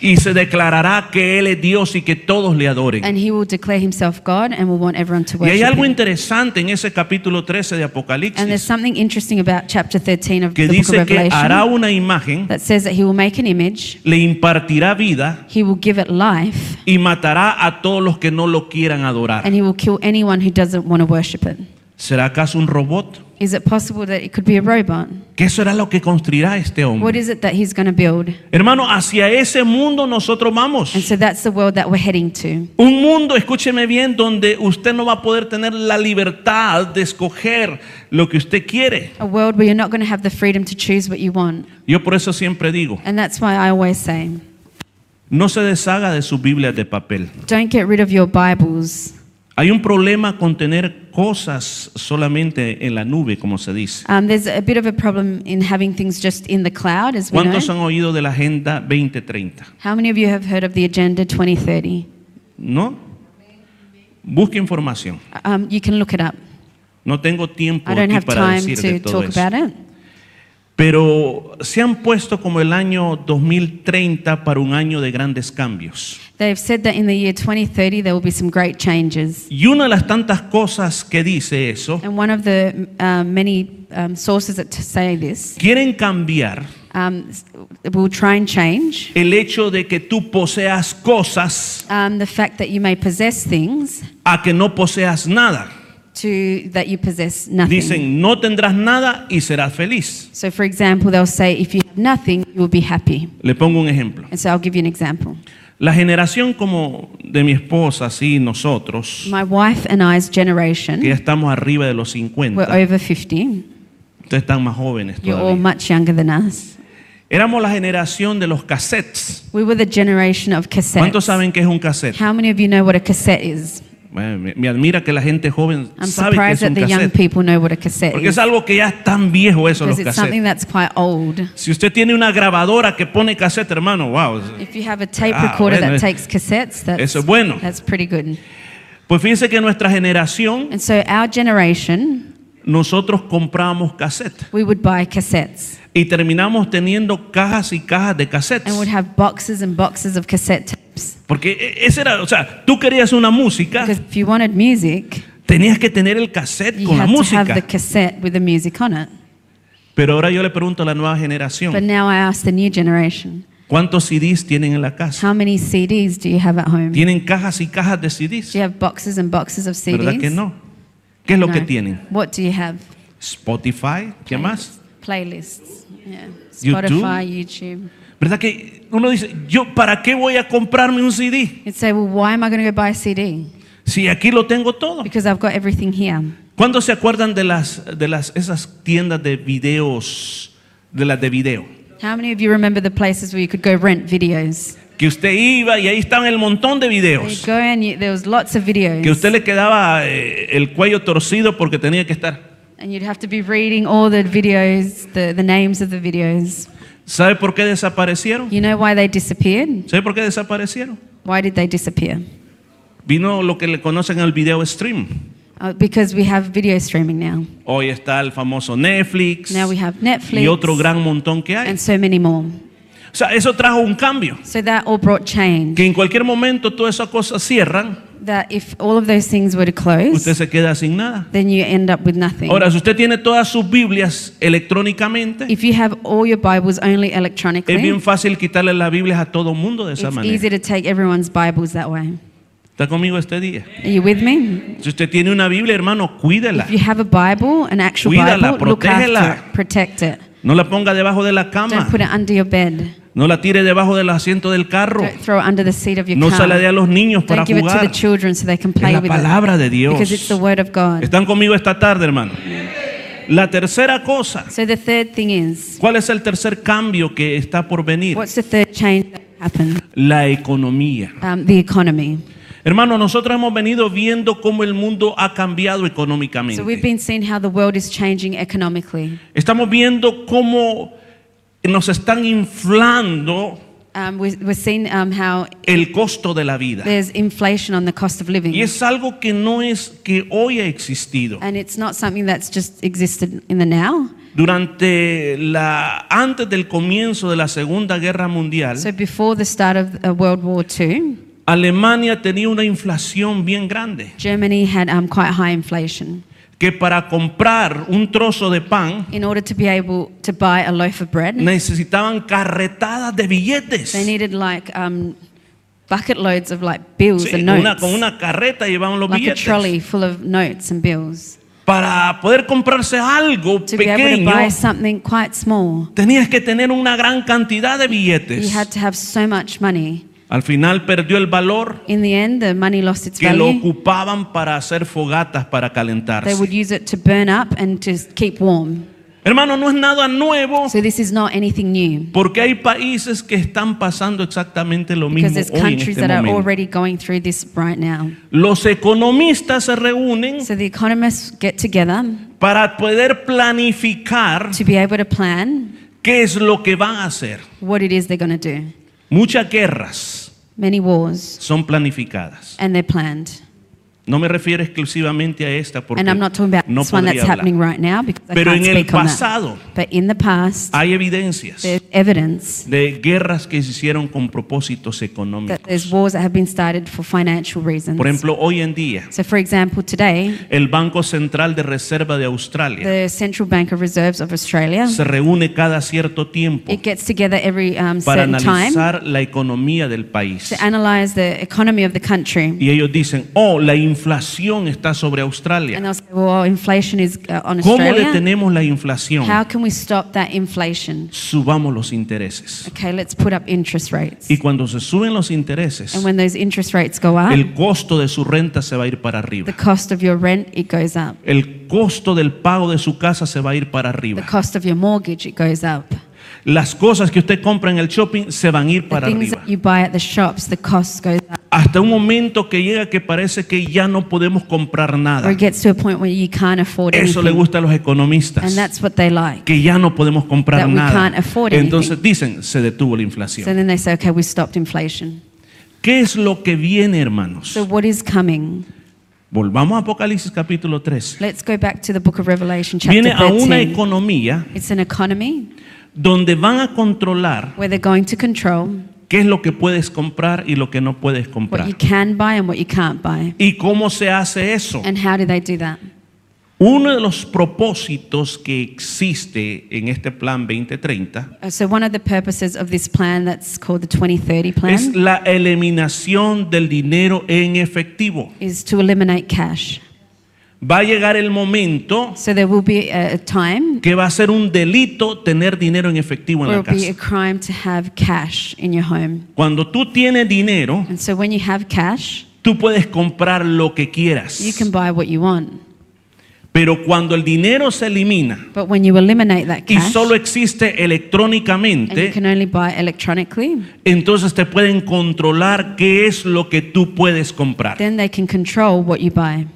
Speaker 2: y se declarará que él es Dios y que todos le adoren.
Speaker 1: and he will declare himself God, and will want everyone to
Speaker 2: Y hay
Speaker 1: worship
Speaker 2: algo
Speaker 1: him.
Speaker 2: interesante en ese capítulo 13 de
Speaker 1: And there's
Speaker 2: Apocalipsis
Speaker 1: something interesting about chapter 13 of
Speaker 2: que
Speaker 1: the book of
Speaker 2: dice que hará
Speaker 1: Revelation
Speaker 2: una imagen,
Speaker 1: that says that he will make an image,
Speaker 2: le impartirá vida
Speaker 1: he will give it life,
Speaker 2: y matará a todos los que no lo quieran adorar.
Speaker 1: and he will kill anyone who doesn't want to worship it.
Speaker 2: ¿Será acaso un robot?
Speaker 1: Is it possible that it could be a robot?
Speaker 2: ¿Qué será lo que construirá este
Speaker 1: What
Speaker 2: hombre?
Speaker 1: is it that he's going to build?
Speaker 2: Hermano, hacia ese mundo nosotros vamos.
Speaker 1: And so that's the world that we're heading to.
Speaker 2: Un mundo, escúcheme bien, donde usted no va a poder tener la libertad de escoger lo que usted quiere.
Speaker 1: A world where you're not going to have the freedom to choose what you want.
Speaker 2: Yo por eso siempre digo,
Speaker 1: And that's why I always say,
Speaker 2: no se deshaga de sus Biblias de papel.
Speaker 1: don't get rid of your Bibles.
Speaker 2: Hay un problema con tener cosas solamente en la nube, como se dice.
Speaker 1: Um, there's a bit of a problem in having things just in the cloud, as we know.
Speaker 2: ¿Cuántos han oído de la Agenda 2030?
Speaker 1: How many of you have heard of the Agenda 2030?
Speaker 2: ¿No? Busque información.
Speaker 1: Um, you can look it up.
Speaker 2: No tengo tiempo
Speaker 1: I don't
Speaker 2: aquí
Speaker 1: have
Speaker 2: para
Speaker 1: time to
Speaker 2: todo
Speaker 1: talk
Speaker 2: eso.
Speaker 1: about it.
Speaker 2: Pero se han puesto como el año 2030 para un año de grandes cambios.
Speaker 1: They've said that in the year 2030 there will be some great changes.
Speaker 2: Y una de las tantas cosas que dice eso,
Speaker 1: And one of the um, many um, sources that say this
Speaker 2: quieren cambiar
Speaker 1: um, will try and change
Speaker 2: el hecho de que tú poseas cosas
Speaker 1: um, the fact that you may possess things
Speaker 2: a que no poseas nada.
Speaker 1: To that you possess nothing.
Speaker 2: Dicen, no tendrás nada y serás feliz.
Speaker 1: So, for example, they'll say, if you have nothing, you will be happy.
Speaker 2: Le pongo un ejemplo.
Speaker 1: And so I'll give you an example.
Speaker 2: La generación como de mi esposa, así nosotros,
Speaker 1: My wife and I's
Speaker 2: que ya
Speaker 1: generation,
Speaker 2: estamos arriba de los
Speaker 1: we're
Speaker 2: 50,
Speaker 1: over 50.
Speaker 2: ustedes están más jóvenes
Speaker 1: You're all
Speaker 2: todavía.
Speaker 1: much younger than us.
Speaker 2: Éramos la generación de los cassettes.
Speaker 1: We were the generation of
Speaker 2: ¿Cuántos
Speaker 1: cassettes.
Speaker 2: saben qué es un cassette?
Speaker 1: How many of you know what a cassette is?
Speaker 2: Me, me admira que la gente joven
Speaker 1: I'm
Speaker 2: sabe que es
Speaker 1: surprised
Speaker 2: un
Speaker 1: that the young
Speaker 2: cassette.
Speaker 1: people know what a cassette
Speaker 2: Porque
Speaker 1: is.
Speaker 2: es algo que ya es tan viejo eso, los cassettes.
Speaker 1: that's quite old.
Speaker 2: Si usted tiene una grabadora que pone cassette, hermano, wow.
Speaker 1: If you have a tape
Speaker 2: Ah,
Speaker 1: recorder
Speaker 2: bueno,
Speaker 1: that
Speaker 2: es-
Speaker 1: takes cassettes, that's,
Speaker 2: Eso es bueno.
Speaker 1: that's pretty good.
Speaker 2: Pues fíjense que nuestra generación,
Speaker 1: And so our generation,
Speaker 2: nosotros comprábamos cassette
Speaker 1: we would buy cassettes
Speaker 2: y terminamos teniendo cajas y cajas de cassettes.
Speaker 1: and would have boxes and boxes of cassette
Speaker 2: Porque e- ese era, o sea, tú querías una música,
Speaker 1: Because if you wanted music,
Speaker 2: tenías que tener el cassette
Speaker 1: you
Speaker 2: con la
Speaker 1: had to have the
Speaker 2: música.
Speaker 1: cassette with the music on it.
Speaker 2: Pero ahora yo le pregunto a la nueva
Speaker 1: But
Speaker 2: generación,
Speaker 1: now I ask the new generation,
Speaker 2: ¿cuántos CDs tienen en la casa?
Speaker 1: how many CDs do you have at home? Do
Speaker 2: ¿Tienen cajas y cajas de CDs?
Speaker 1: you have boxes and boxes of CDs?
Speaker 2: ¿Verdad que no? ¿Qué es lo
Speaker 1: No.
Speaker 2: que tienen?
Speaker 1: What do you have?
Speaker 2: Spotify, ¿qué más?
Speaker 1: Playlists. Yeah.
Speaker 2: YouTube?
Speaker 1: Spotify, YouTube.
Speaker 2: ¿Verdad que uno dice, yo para qué voy a comprarme un CD?
Speaker 1: You'd say, well, why am I going to go buy a CD?
Speaker 2: Si aquí lo tengo todo.
Speaker 1: Because I've got everything here.
Speaker 2: ¿Cuándo se acuerdan de las de las esas tiendas de videos de las de video?
Speaker 1: How many of you remember the places where you could go rent videos?
Speaker 2: Que usted iba y ahí estaban el montón de videos.
Speaker 1: you, there was lots of videos.
Speaker 2: Que usted le quedaba eh, el cuello torcido porque tenía que estar.
Speaker 1: And you'd have to be reading all the videos, the, the names of the videos.
Speaker 2: ¿Sabe por qué desaparecieron?
Speaker 1: You know why they disappeared?
Speaker 2: ¿Sabe por qué desaparecieron?
Speaker 1: Why did they disappear?
Speaker 2: Vino lo que le conocen al video stream.
Speaker 1: Uh, because we have video streaming now.
Speaker 2: Hoy está el famoso Netflix
Speaker 1: Now we have Netflix
Speaker 2: y otro gran montón que hay.
Speaker 1: and so many more.
Speaker 2: O sea, eso trajo un cambio.
Speaker 1: So that all brought change.
Speaker 2: Que en cualquier momento todas esas cosas cierran,
Speaker 1: That if all of those things were to close,
Speaker 2: usted se queda sin nada.
Speaker 1: then you end up with nothing.
Speaker 2: Ahora, si usted tiene todas sus Biblias electrónicamente,
Speaker 1: If you have all your Bibles only
Speaker 2: es
Speaker 1: electronically,
Speaker 2: bien fácil quitarle las Biblias a todo mundo de esa
Speaker 1: it's
Speaker 2: manera.
Speaker 1: easy to take everyone's Bibles that way.
Speaker 2: ¿Está conmigo este día?
Speaker 1: Are you with me?
Speaker 2: Si usted tiene una Biblia, hermano, cuídela.
Speaker 1: If you have a Bible, an actual
Speaker 2: Cuídala,
Speaker 1: Bible, look
Speaker 2: protégela.
Speaker 1: after it, protect it.
Speaker 2: No la ponga debajo de la cama.
Speaker 1: Don't put it under your bed.
Speaker 2: No la tire debajo del asiento del carro.
Speaker 1: Don't throw it under the seat of your
Speaker 2: No
Speaker 1: car.
Speaker 2: se la dé a los niños para
Speaker 1: Don't give it to
Speaker 2: jugar.
Speaker 1: the children so they can
Speaker 2: Es
Speaker 1: play
Speaker 2: la
Speaker 1: with
Speaker 2: palabra de
Speaker 1: it.
Speaker 2: Dios.
Speaker 1: Because it's the Word of God.
Speaker 2: ¿Están conmigo esta tarde, hermano? La tercera cosa.
Speaker 1: So the third thing is,
Speaker 2: ¿Cuál es el tercer cambio que está por venir?
Speaker 1: what's the third change that happened?
Speaker 2: La economía.
Speaker 1: Um, the economy.
Speaker 2: Hermano, nosotros hemos venido viendo cómo el mundo ha cambiado
Speaker 1: So we've
Speaker 2: económicamente.
Speaker 1: been seeing how the world is changing economically.
Speaker 2: Estamos viendo cómo nos están inflando
Speaker 1: Um, we're, we're seeing um, how
Speaker 2: el costo de la vida.
Speaker 1: there's inflation on the cost of living.
Speaker 2: Y es algo que no es que hoy ha existido.
Speaker 1: And it's not something that's just existed in the now.
Speaker 2: Durante la antes del comienzo de la Segunda Guerra Mundial,
Speaker 1: So before the start of uh, World War II,
Speaker 2: Alemania tenía una inflación bien grande,
Speaker 1: Germany had um, quite high inflation.
Speaker 2: que para comprar un trozo de pan
Speaker 1: In order to be able to buy a loaf of bread,
Speaker 2: necesitaban carretadas de billetes.
Speaker 1: they needed like um, bucket loads of like bills
Speaker 2: Sí,
Speaker 1: and notes,
Speaker 2: una, con una carreta llevaban los
Speaker 1: like a
Speaker 2: billetes.
Speaker 1: trolley full of notes and bills.
Speaker 2: Para poder comprarse algo
Speaker 1: To
Speaker 2: pequeño,
Speaker 1: buy something quite small,
Speaker 2: tenías que tener una gran cantidad de
Speaker 1: you
Speaker 2: billetes.
Speaker 1: had to have so much money.
Speaker 2: Al final perdió el valor
Speaker 1: In the end, the money lost its
Speaker 2: que lo
Speaker 1: value.
Speaker 2: ocupaban para hacer fogatas para
Speaker 1: They would
Speaker 2: calentarse.
Speaker 1: use it to burn up and to keep warm.
Speaker 2: Hermano, no es nada nuevo
Speaker 1: So this is not anything new.
Speaker 2: porque hay países que están pasando exactamente lo mismo
Speaker 1: Because there's
Speaker 2: hoy en
Speaker 1: countries
Speaker 2: este
Speaker 1: that are
Speaker 2: momento.
Speaker 1: already going through this right now.
Speaker 2: Los economistas se reúnen
Speaker 1: So the economists get together
Speaker 2: para poder planificar
Speaker 1: to be able to plan
Speaker 2: qué es lo que van a hacer.
Speaker 1: what it is they're going to do.
Speaker 2: Muchas guerras
Speaker 1: Many wars,
Speaker 2: son planificadas.
Speaker 1: and they're planned.
Speaker 2: No me refiero exclusivamente a esta porque
Speaker 1: And I'm not talking about
Speaker 2: no
Speaker 1: this one that's
Speaker 2: hablar.
Speaker 1: happening right now because I
Speaker 2: Pero
Speaker 1: can't
Speaker 2: en el
Speaker 1: speak on that.
Speaker 2: pasado
Speaker 1: But in the past,
Speaker 2: hay evidencias
Speaker 1: there's evidence
Speaker 2: de guerras que se hicieron con propósitos
Speaker 1: that
Speaker 2: económicos.
Speaker 1: there's wars that have been started for financial reasons.
Speaker 2: Por ejemplo, hoy en día,
Speaker 1: So, for example, today,
Speaker 2: el Banco Central de Reserva de Australia
Speaker 1: the Central Bank of Reserves of Australia
Speaker 2: se reúne cada cierto tiempo
Speaker 1: it gets together every um,
Speaker 2: para
Speaker 1: certain time
Speaker 2: analizar la economía del país.
Speaker 1: to analyze the economy of the country.
Speaker 2: Y ellos dicen, oh, la inflación está sobre Australia.
Speaker 1: And they'll say, well, inflation is uh, on
Speaker 2: ¿Cómo
Speaker 1: Australia.
Speaker 2: detenemos la inflación?
Speaker 1: How can we stop that inflation?
Speaker 2: Subamos los intereses.
Speaker 1: Okay, let's put up interest rates.
Speaker 2: Y cuando se suben los intereses,
Speaker 1: And when those interest rates go up,
Speaker 2: el costo de su renta se va a ir para
Speaker 1: the
Speaker 2: arriba.
Speaker 1: cost of your rent it goes up.
Speaker 2: El costo del pago de su casa se va a ir para
Speaker 1: The
Speaker 2: arriba.
Speaker 1: cost of your mortgage it goes up.
Speaker 2: Las cosas que usted compra en el shopping se van a ir para arriba. Hasta un momento que llega que parece que ya no podemos comprar nada. Eso le gusta a los economistas.
Speaker 1: And that's what they like.
Speaker 2: Que ya no podemos comprar nada.
Speaker 1: can't afford
Speaker 2: Entonces dicen, se detuvo la
Speaker 1: So
Speaker 2: inflación.
Speaker 1: then they say, okay, we stopped inflation.
Speaker 2: ¿Qué es lo que viene, hermanos?
Speaker 1: So what is coming?
Speaker 2: Volvamos a Apocalipsis capítulo 3.
Speaker 1: Let's go back to the book of Revelation, chapter
Speaker 2: Viene a una
Speaker 1: 13.
Speaker 2: economía
Speaker 1: It's an economy
Speaker 2: donde van a controlar
Speaker 1: where they're going to control
Speaker 2: qué es lo que puedes comprar y lo que no puedes
Speaker 1: what
Speaker 2: comprar.
Speaker 1: you can buy and what you can't buy.
Speaker 2: ¿Y cómo se hace eso?
Speaker 1: And how do they do that?
Speaker 2: Uno de los propósitos que existe en este plan 2030
Speaker 1: Uh, So one of the purposes of this plan that's called the 2030
Speaker 2: es
Speaker 1: plan
Speaker 2: la eliminación del dinero en efectivo.
Speaker 1: is to eliminate cash.
Speaker 2: Va a llegar el momento
Speaker 1: So there will be a, time
Speaker 2: que va a ser un delito tener dinero en efectivo en la
Speaker 1: will be a
Speaker 2: casa.
Speaker 1: crime to have cash in your home.
Speaker 2: Cuando tú tienes dinero,
Speaker 1: And so when you have cash,
Speaker 2: tú puedes comprar lo que quieras.
Speaker 1: you can buy what you want.
Speaker 2: Pero cuando el dinero se elimina
Speaker 1: But when you eliminate that
Speaker 2: y
Speaker 1: cash
Speaker 2: solo existe electrónicamente,
Speaker 1: can only buy electronically,
Speaker 2: entonces te pueden controlar qué es lo que tú puedes comprar.
Speaker 1: then they can control what you buy.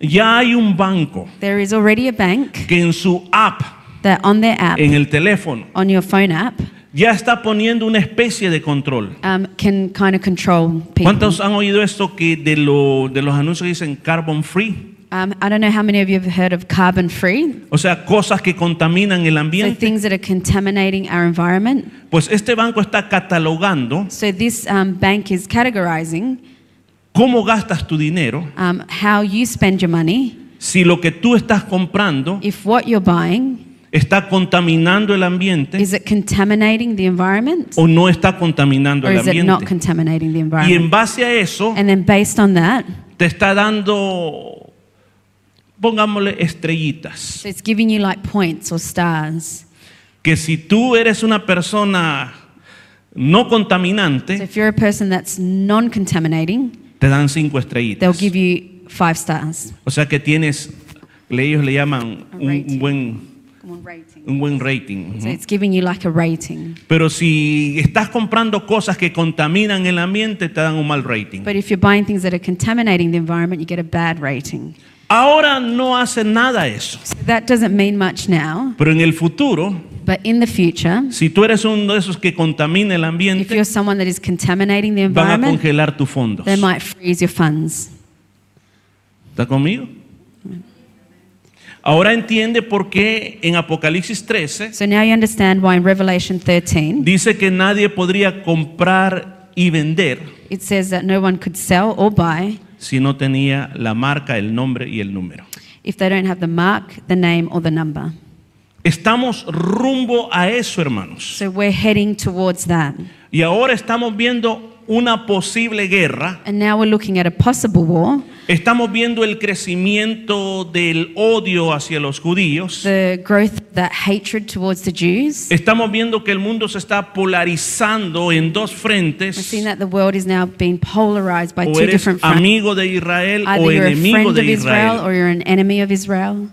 Speaker 2: Ya hay un banco
Speaker 1: There is already a bank
Speaker 2: que en su app,
Speaker 1: that on their app,
Speaker 2: en el teléfono,
Speaker 1: on your phone app,
Speaker 2: ya está poniendo una especie de control.
Speaker 1: um, can kind of control people.
Speaker 2: ¿Cuántos han oído esto que de, lo- de los anuncios que dicen carbon free?
Speaker 1: Um, I don't know how many of you have heard of carbon free.
Speaker 2: O sea, cosas que contaminan el
Speaker 1: So
Speaker 2: ambiente.
Speaker 1: things that are contaminating our environment.
Speaker 2: Pues este banco está catalogando
Speaker 1: So this um, bank is categorizing
Speaker 2: cómo gastas tu dinero,
Speaker 1: um, how you spend your money,
Speaker 2: si lo que tú estás comprando
Speaker 1: if what you're buying
Speaker 2: está contaminando el ambiente
Speaker 1: is it contaminating the environment
Speaker 2: o no está contaminando
Speaker 1: or
Speaker 2: el
Speaker 1: is it not
Speaker 2: ambiente.
Speaker 1: contaminating the
Speaker 2: Y en
Speaker 1: environment?
Speaker 2: base a eso
Speaker 1: And then based on that,
Speaker 2: te está dando, pongámosle estrellitas.
Speaker 1: so it's giving you like points or stars.
Speaker 2: Que si tú eres una persona no
Speaker 1: So
Speaker 2: contaminante,
Speaker 1: if you're a person that's non-contaminating,
Speaker 2: te dan cinco
Speaker 1: they'll
Speaker 2: estrellitas.
Speaker 1: give you five stars.
Speaker 2: O sea que tienes, ellos le llaman un, buen,
Speaker 1: rating.
Speaker 2: un buen rating.
Speaker 1: So it's giving you like a rating.
Speaker 2: Pero si estás comprando cosas que contaminan el ambiente, te dan un mal rating.
Speaker 1: But if you're buying things that are contaminating the environment, you get a bad rating.
Speaker 2: Ahora no hace nada eso.
Speaker 1: So that doesn't mean much now,
Speaker 2: Pero en el futuro,
Speaker 1: but in the future,
Speaker 2: si tú eres uno de esos que contamina el
Speaker 1: if
Speaker 2: ambiente,
Speaker 1: you're someone that is contaminating the
Speaker 2: van a
Speaker 1: environment,
Speaker 2: congelar tus fondos.
Speaker 1: they might freeze your funds.
Speaker 2: ¿Está conmigo? Ahora entiende por qué en Apocalipsis 13
Speaker 1: So now you understand why in Revelation 13
Speaker 2: dice que nadie podría comprar y vender
Speaker 1: it says that no one could sell or buy
Speaker 2: si no tenía la marca, el nombre y el número.
Speaker 1: if they don't have the mark, the name, or the number.
Speaker 2: Estamos rumbo a eso, hermanos.
Speaker 1: So we're heading towards that.
Speaker 2: Y ahora estamos viendo una posible guerra.
Speaker 1: And now we're looking at a possible war.
Speaker 2: Estamos viendo el crecimiento del odio hacia los judíos.
Speaker 1: the growth, that hatred towards the Jews.
Speaker 2: Estamos viendo que el mundo se está polarizando en dos
Speaker 1: We're
Speaker 2: frentes.
Speaker 1: seeing that the world is now being polarized by
Speaker 2: O
Speaker 1: two
Speaker 2: eres
Speaker 1: different fronts.
Speaker 2: amigo de Israel o
Speaker 1: Either you're a
Speaker 2: enemigo
Speaker 1: friend
Speaker 2: de
Speaker 1: of Israel
Speaker 2: Israel.
Speaker 1: or you're an enemy of Israel.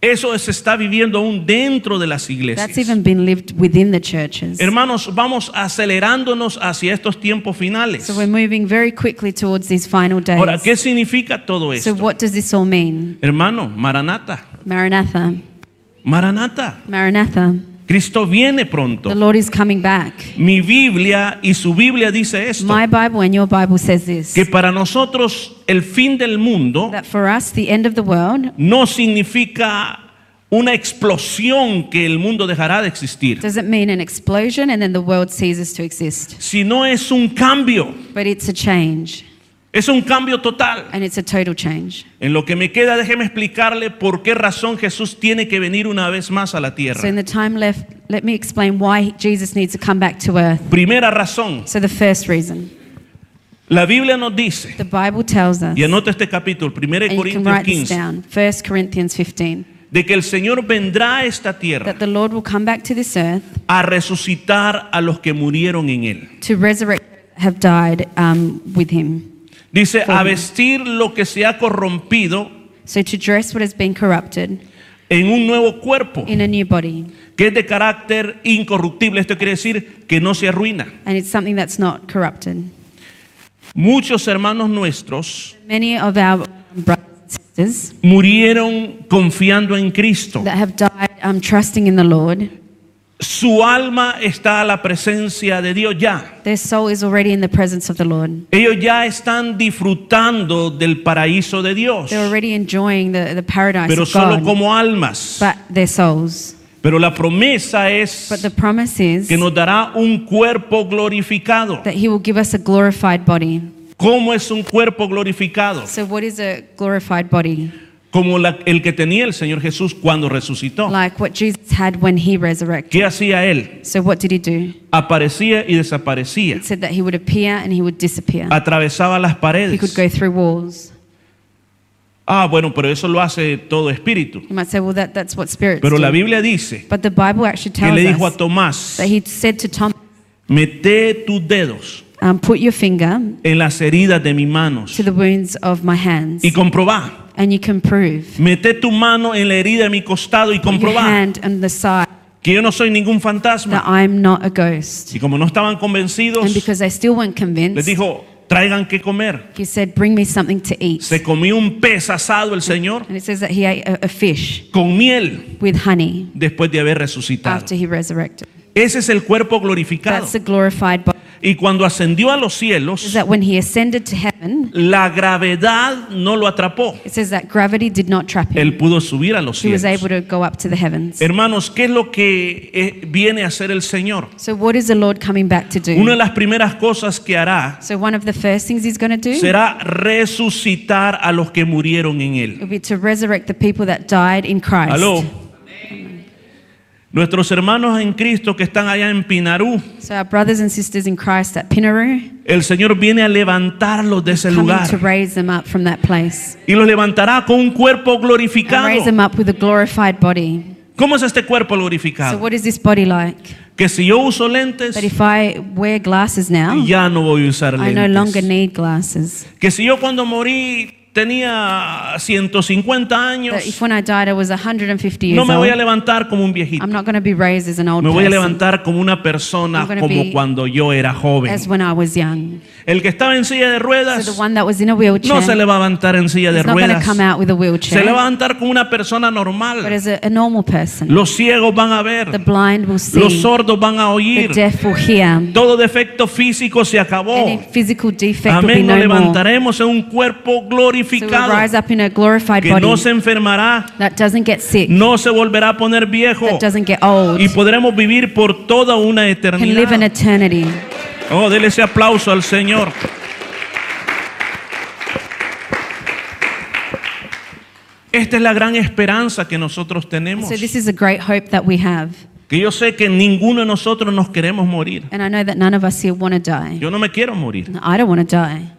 Speaker 2: Eso se está viviendo aún dentro de las
Speaker 1: That's
Speaker 2: iglesias.
Speaker 1: even been lived within the churches.
Speaker 2: Hermanos, vamos acelerándonos hacia estos tiempos finales.
Speaker 1: So we're moving very quickly towards these final days.
Speaker 2: Ahora, ¿qué significa todo
Speaker 1: So
Speaker 2: esto?
Speaker 1: what does this all mean?
Speaker 2: Hermano, Maranata,
Speaker 1: Maranatha.
Speaker 2: Maranata.
Speaker 1: Maranatha.
Speaker 2: Cristo viene pronto.
Speaker 1: The Lord is coming back.
Speaker 2: Mi Biblia y su Biblia dice esto,
Speaker 1: My Bible and your Bible says this.
Speaker 2: que para nosotros el fin del mundo
Speaker 1: That for us, the end of the world
Speaker 2: no significa una explosión que el mundo dejará de existir,
Speaker 1: doesn't mean an explosion and then the world ceases to exist.
Speaker 2: sino es un cambio,
Speaker 1: But it's a change.
Speaker 2: Es un cambio total.
Speaker 1: And it's a total change.
Speaker 2: En lo que me queda, déjeme explicarle por qué razón Jesús tiene que venir una vez más a la
Speaker 1: So in
Speaker 2: tierra.
Speaker 1: the time left, let me explain why Jesus needs to come back to earth.
Speaker 2: Primera razón,
Speaker 1: So the first reason,
Speaker 2: la Biblia nos dice,
Speaker 1: the Bible tells us,
Speaker 2: y anota este capítulo, 1
Speaker 1: and you can
Speaker 2: Corintios
Speaker 1: write this
Speaker 2: 15,
Speaker 1: down, 1 Corinthians 15,
Speaker 2: de que el Señor vendrá a esta tierra
Speaker 1: that the Lord will come back to this earth
Speaker 2: a resucitar a los que murieron en él.
Speaker 1: to resurrect have died um, with him.
Speaker 2: Dice, a vestir lo que se ha corrompido
Speaker 1: So to dress what has been corrupted
Speaker 2: en un nuevo cuerpo,
Speaker 1: in a new body.
Speaker 2: que es de carácter incorruptible. Esto quiere decir que no se arruina.
Speaker 1: And it's something that's not corrupted.
Speaker 2: Muchos hermanos nuestros
Speaker 1: Many of our brothers and sisters
Speaker 2: murieron confiando en Cristo.
Speaker 1: that have died um, trusting in the Lord,
Speaker 2: Su alma está a la presencia de Dios ya.
Speaker 1: their soul is already in the presence of the Lord.
Speaker 2: Ellos ya están disfrutando del paraíso de Dios,
Speaker 1: They're already enjoying the, the paradise
Speaker 2: pero
Speaker 1: of
Speaker 2: solo
Speaker 1: God,
Speaker 2: como almas.
Speaker 1: but their souls.
Speaker 2: Pero la promesa es
Speaker 1: But the promise is
Speaker 2: que nos dará un cuerpo glorificado.
Speaker 1: that He will give us a glorified body.
Speaker 2: ¿Cómo es un cuerpo glorificado?
Speaker 1: So, what is a glorified body?
Speaker 2: Como la- el que tenía el Señor Jesús cuando resucitó.
Speaker 1: Like what Jesus had when He resurrected.
Speaker 2: ¿Qué hacía él?
Speaker 1: So, what did He do?
Speaker 2: Aparecía y desaparecía.
Speaker 1: It said that He would appear and He would disappear.
Speaker 2: Atravesaba las
Speaker 1: He could
Speaker 2: paredes.
Speaker 1: go through walls.
Speaker 2: Ah, bueno, pero eso lo hace todo espíritu.
Speaker 1: You might say, well, that, that's what spirits
Speaker 2: Pero la
Speaker 1: do.
Speaker 2: Biblia dice
Speaker 1: But the Bible actually
Speaker 2: que
Speaker 1: tells
Speaker 2: le dijo a Tomás,
Speaker 1: that He said to Tom,
Speaker 2: mete tus dedos
Speaker 1: um, put your finger
Speaker 2: en las heridas de mis manos
Speaker 1: to the wounds of my hands,
Speaker 2: y comprobá.
Speaker 1: And you can prove.
Speaker 2: Mete tu mano en la herida de mi costado y
Speaker 1: Put your
Speaker 2: comprobá
Speaker 1: hand on the side
Speaker 2: que yo no soy ningún fantasma.
Speaker 1: that I'm not a ghost.
Speaker 2: Y como no estaban convencidos,
Speaker 1: And because they still weren't
Speaker 2: les
Speaker 1: convinced,
Speaker 2: dijo, traigan que comer.
Speaker 1: he said, Bring me something to eat.
Speaker 2: Se comió un pez asado el Señor
Speaker 1: And it says that he ate a, a fish
Speaker 2: con miel
Speaker 1: with honey
Speaker 2: después de haber resucitado.
Speaker 1: after he resurrected.
Speaker 2: Ese es el cuerpo glorificado.
Speaker 1: That's the glorified body.
Speaker 2: Y cuando ascendió a los cielos,
Speaker 1: that when he ascended to heaven,
Speaker 2: la gravedad no lo atrapó.
Speaker 1: it says that gravity did not trap him.
Speaker 2: Él pudo subir a los
Speaker 1: He was
Speaker 2: cielos.
Speaker 1: able to go up to the heavens.
Speaker 2: Hermanos, ¿qué es lo que eh, viene a hacer el Señor?
Speaker 1: So, what is the Lord coming back to
Speaker 2: Una de
Speaker 1: do?
Speaker 2: las primeras cosas que hará
Speaker 1: So, one of the first things he's going to do
Speaker 2: será resucitar a los que murieron en él.
Speaker 1: be to resurrect the people that died in Christ.
Speaker 2: Aló. Nuestros hermanos en Cristo que están allá en Pinarú,
Speaker 1: So, our brothers and sisters in Christ at Pinnaru,
Speaker 2: el Señor viene a levantarlos de ese lugar
Speaker 1: to raise them up from that place
Speaker 2: y los levantará con un cuerpo
Speaker 1: and
Speaker 2: glorificado.
Speaker 1: raise them up with a glorified body.
Speaker 2: ¿Cómo es este cuerpo
Speaker 1: So,
Speaker 2: glorificado?
Speaker 1: what is this body like?
Speaker 2: Que si yo uso lentes,
Speaker 1: That if I wear glasses now,
Speaker 2: ya no voy a usar
Speaker 1: I no longer
Speaker 2: lentes.
Speaker 1: need glasses.
Speaker 2: Que si yo cuando morí tenía 150 años,
Speaker 1: if when I died I was 150 years
Speaker 2: no me voy a levantar como un viejito.
Speaker 1: I'm not going to be raised as an old
Speaker 2: Me voy a
Speaker 1: person
Speaker 2: levantar como una persona
Speaker 1: I'm gonna
Speaker 2: como
Speaker 1: be
Speaker 2: cuando yo era joven.
Speaker 1: as when I was young.
Speaker 2: El que estaba en silla de
Speaker 1: So
Speaker 2: ruedas
Speaker 1: the one that was in a wheelchair
Speaker 2: no se le va a levantar en silla de
Speaker 1: not
Speaker 2: ruedas.
Speaker 1: come out with a
Speaker 2: Se
Speaker 1: wheelchair,
Speaker 2: le va a levantar como una persona
Speaker 1: but
Speaker 2: normal.
Speaker 1: as a, a normal person.
Speaker 2: Los ciegos van a
Speaker 1: The
Speaker 2: ver.
Speaker 1: blind will
Speaker 2: Los
Speaker 1: see,
Speaker 2: sordos van a
Speaker 1: the
Speaker 2: oír.
Speaker 1: deaf will hear.
Speaker 2: Todo defecto físico se acabó.
Speaker 1: Any physical defect will be
Speaker 2: Amén. Nos
Speaker 1: no more.
Speaker 2: levantaremos en un cuerpo
Speaker 1: So we'll
Speaker 2: glorificado
Speaker 1: rise up in a glorified
Speaker 2: que
Speaker 1: body
Speaker 2: no se enfermará,
Speaker 1: that doesn't get sick,
Speaker 2: no se volverá a poner viejo
Speaker 1: that doesn't get old,
Speaker 2: y podremos vivir por toda una
Speaker 1: can live in
Speaker 2: eternidad.
Speaker 1: eternity.
Speaker 2: Oh, dele ese aplauso al Señor. Esta es la gran esperanza que nosotros tenemos.
Speaker 1: So this is a great hope that we have.
Speaker 2: Que yo sé que ninguno de nosotros nos queremos morir.
Speaker 1: And I know that none of us here want to die.
Speaker 2: Yo no me quiero morir.
Speaker 1: I don't want to die.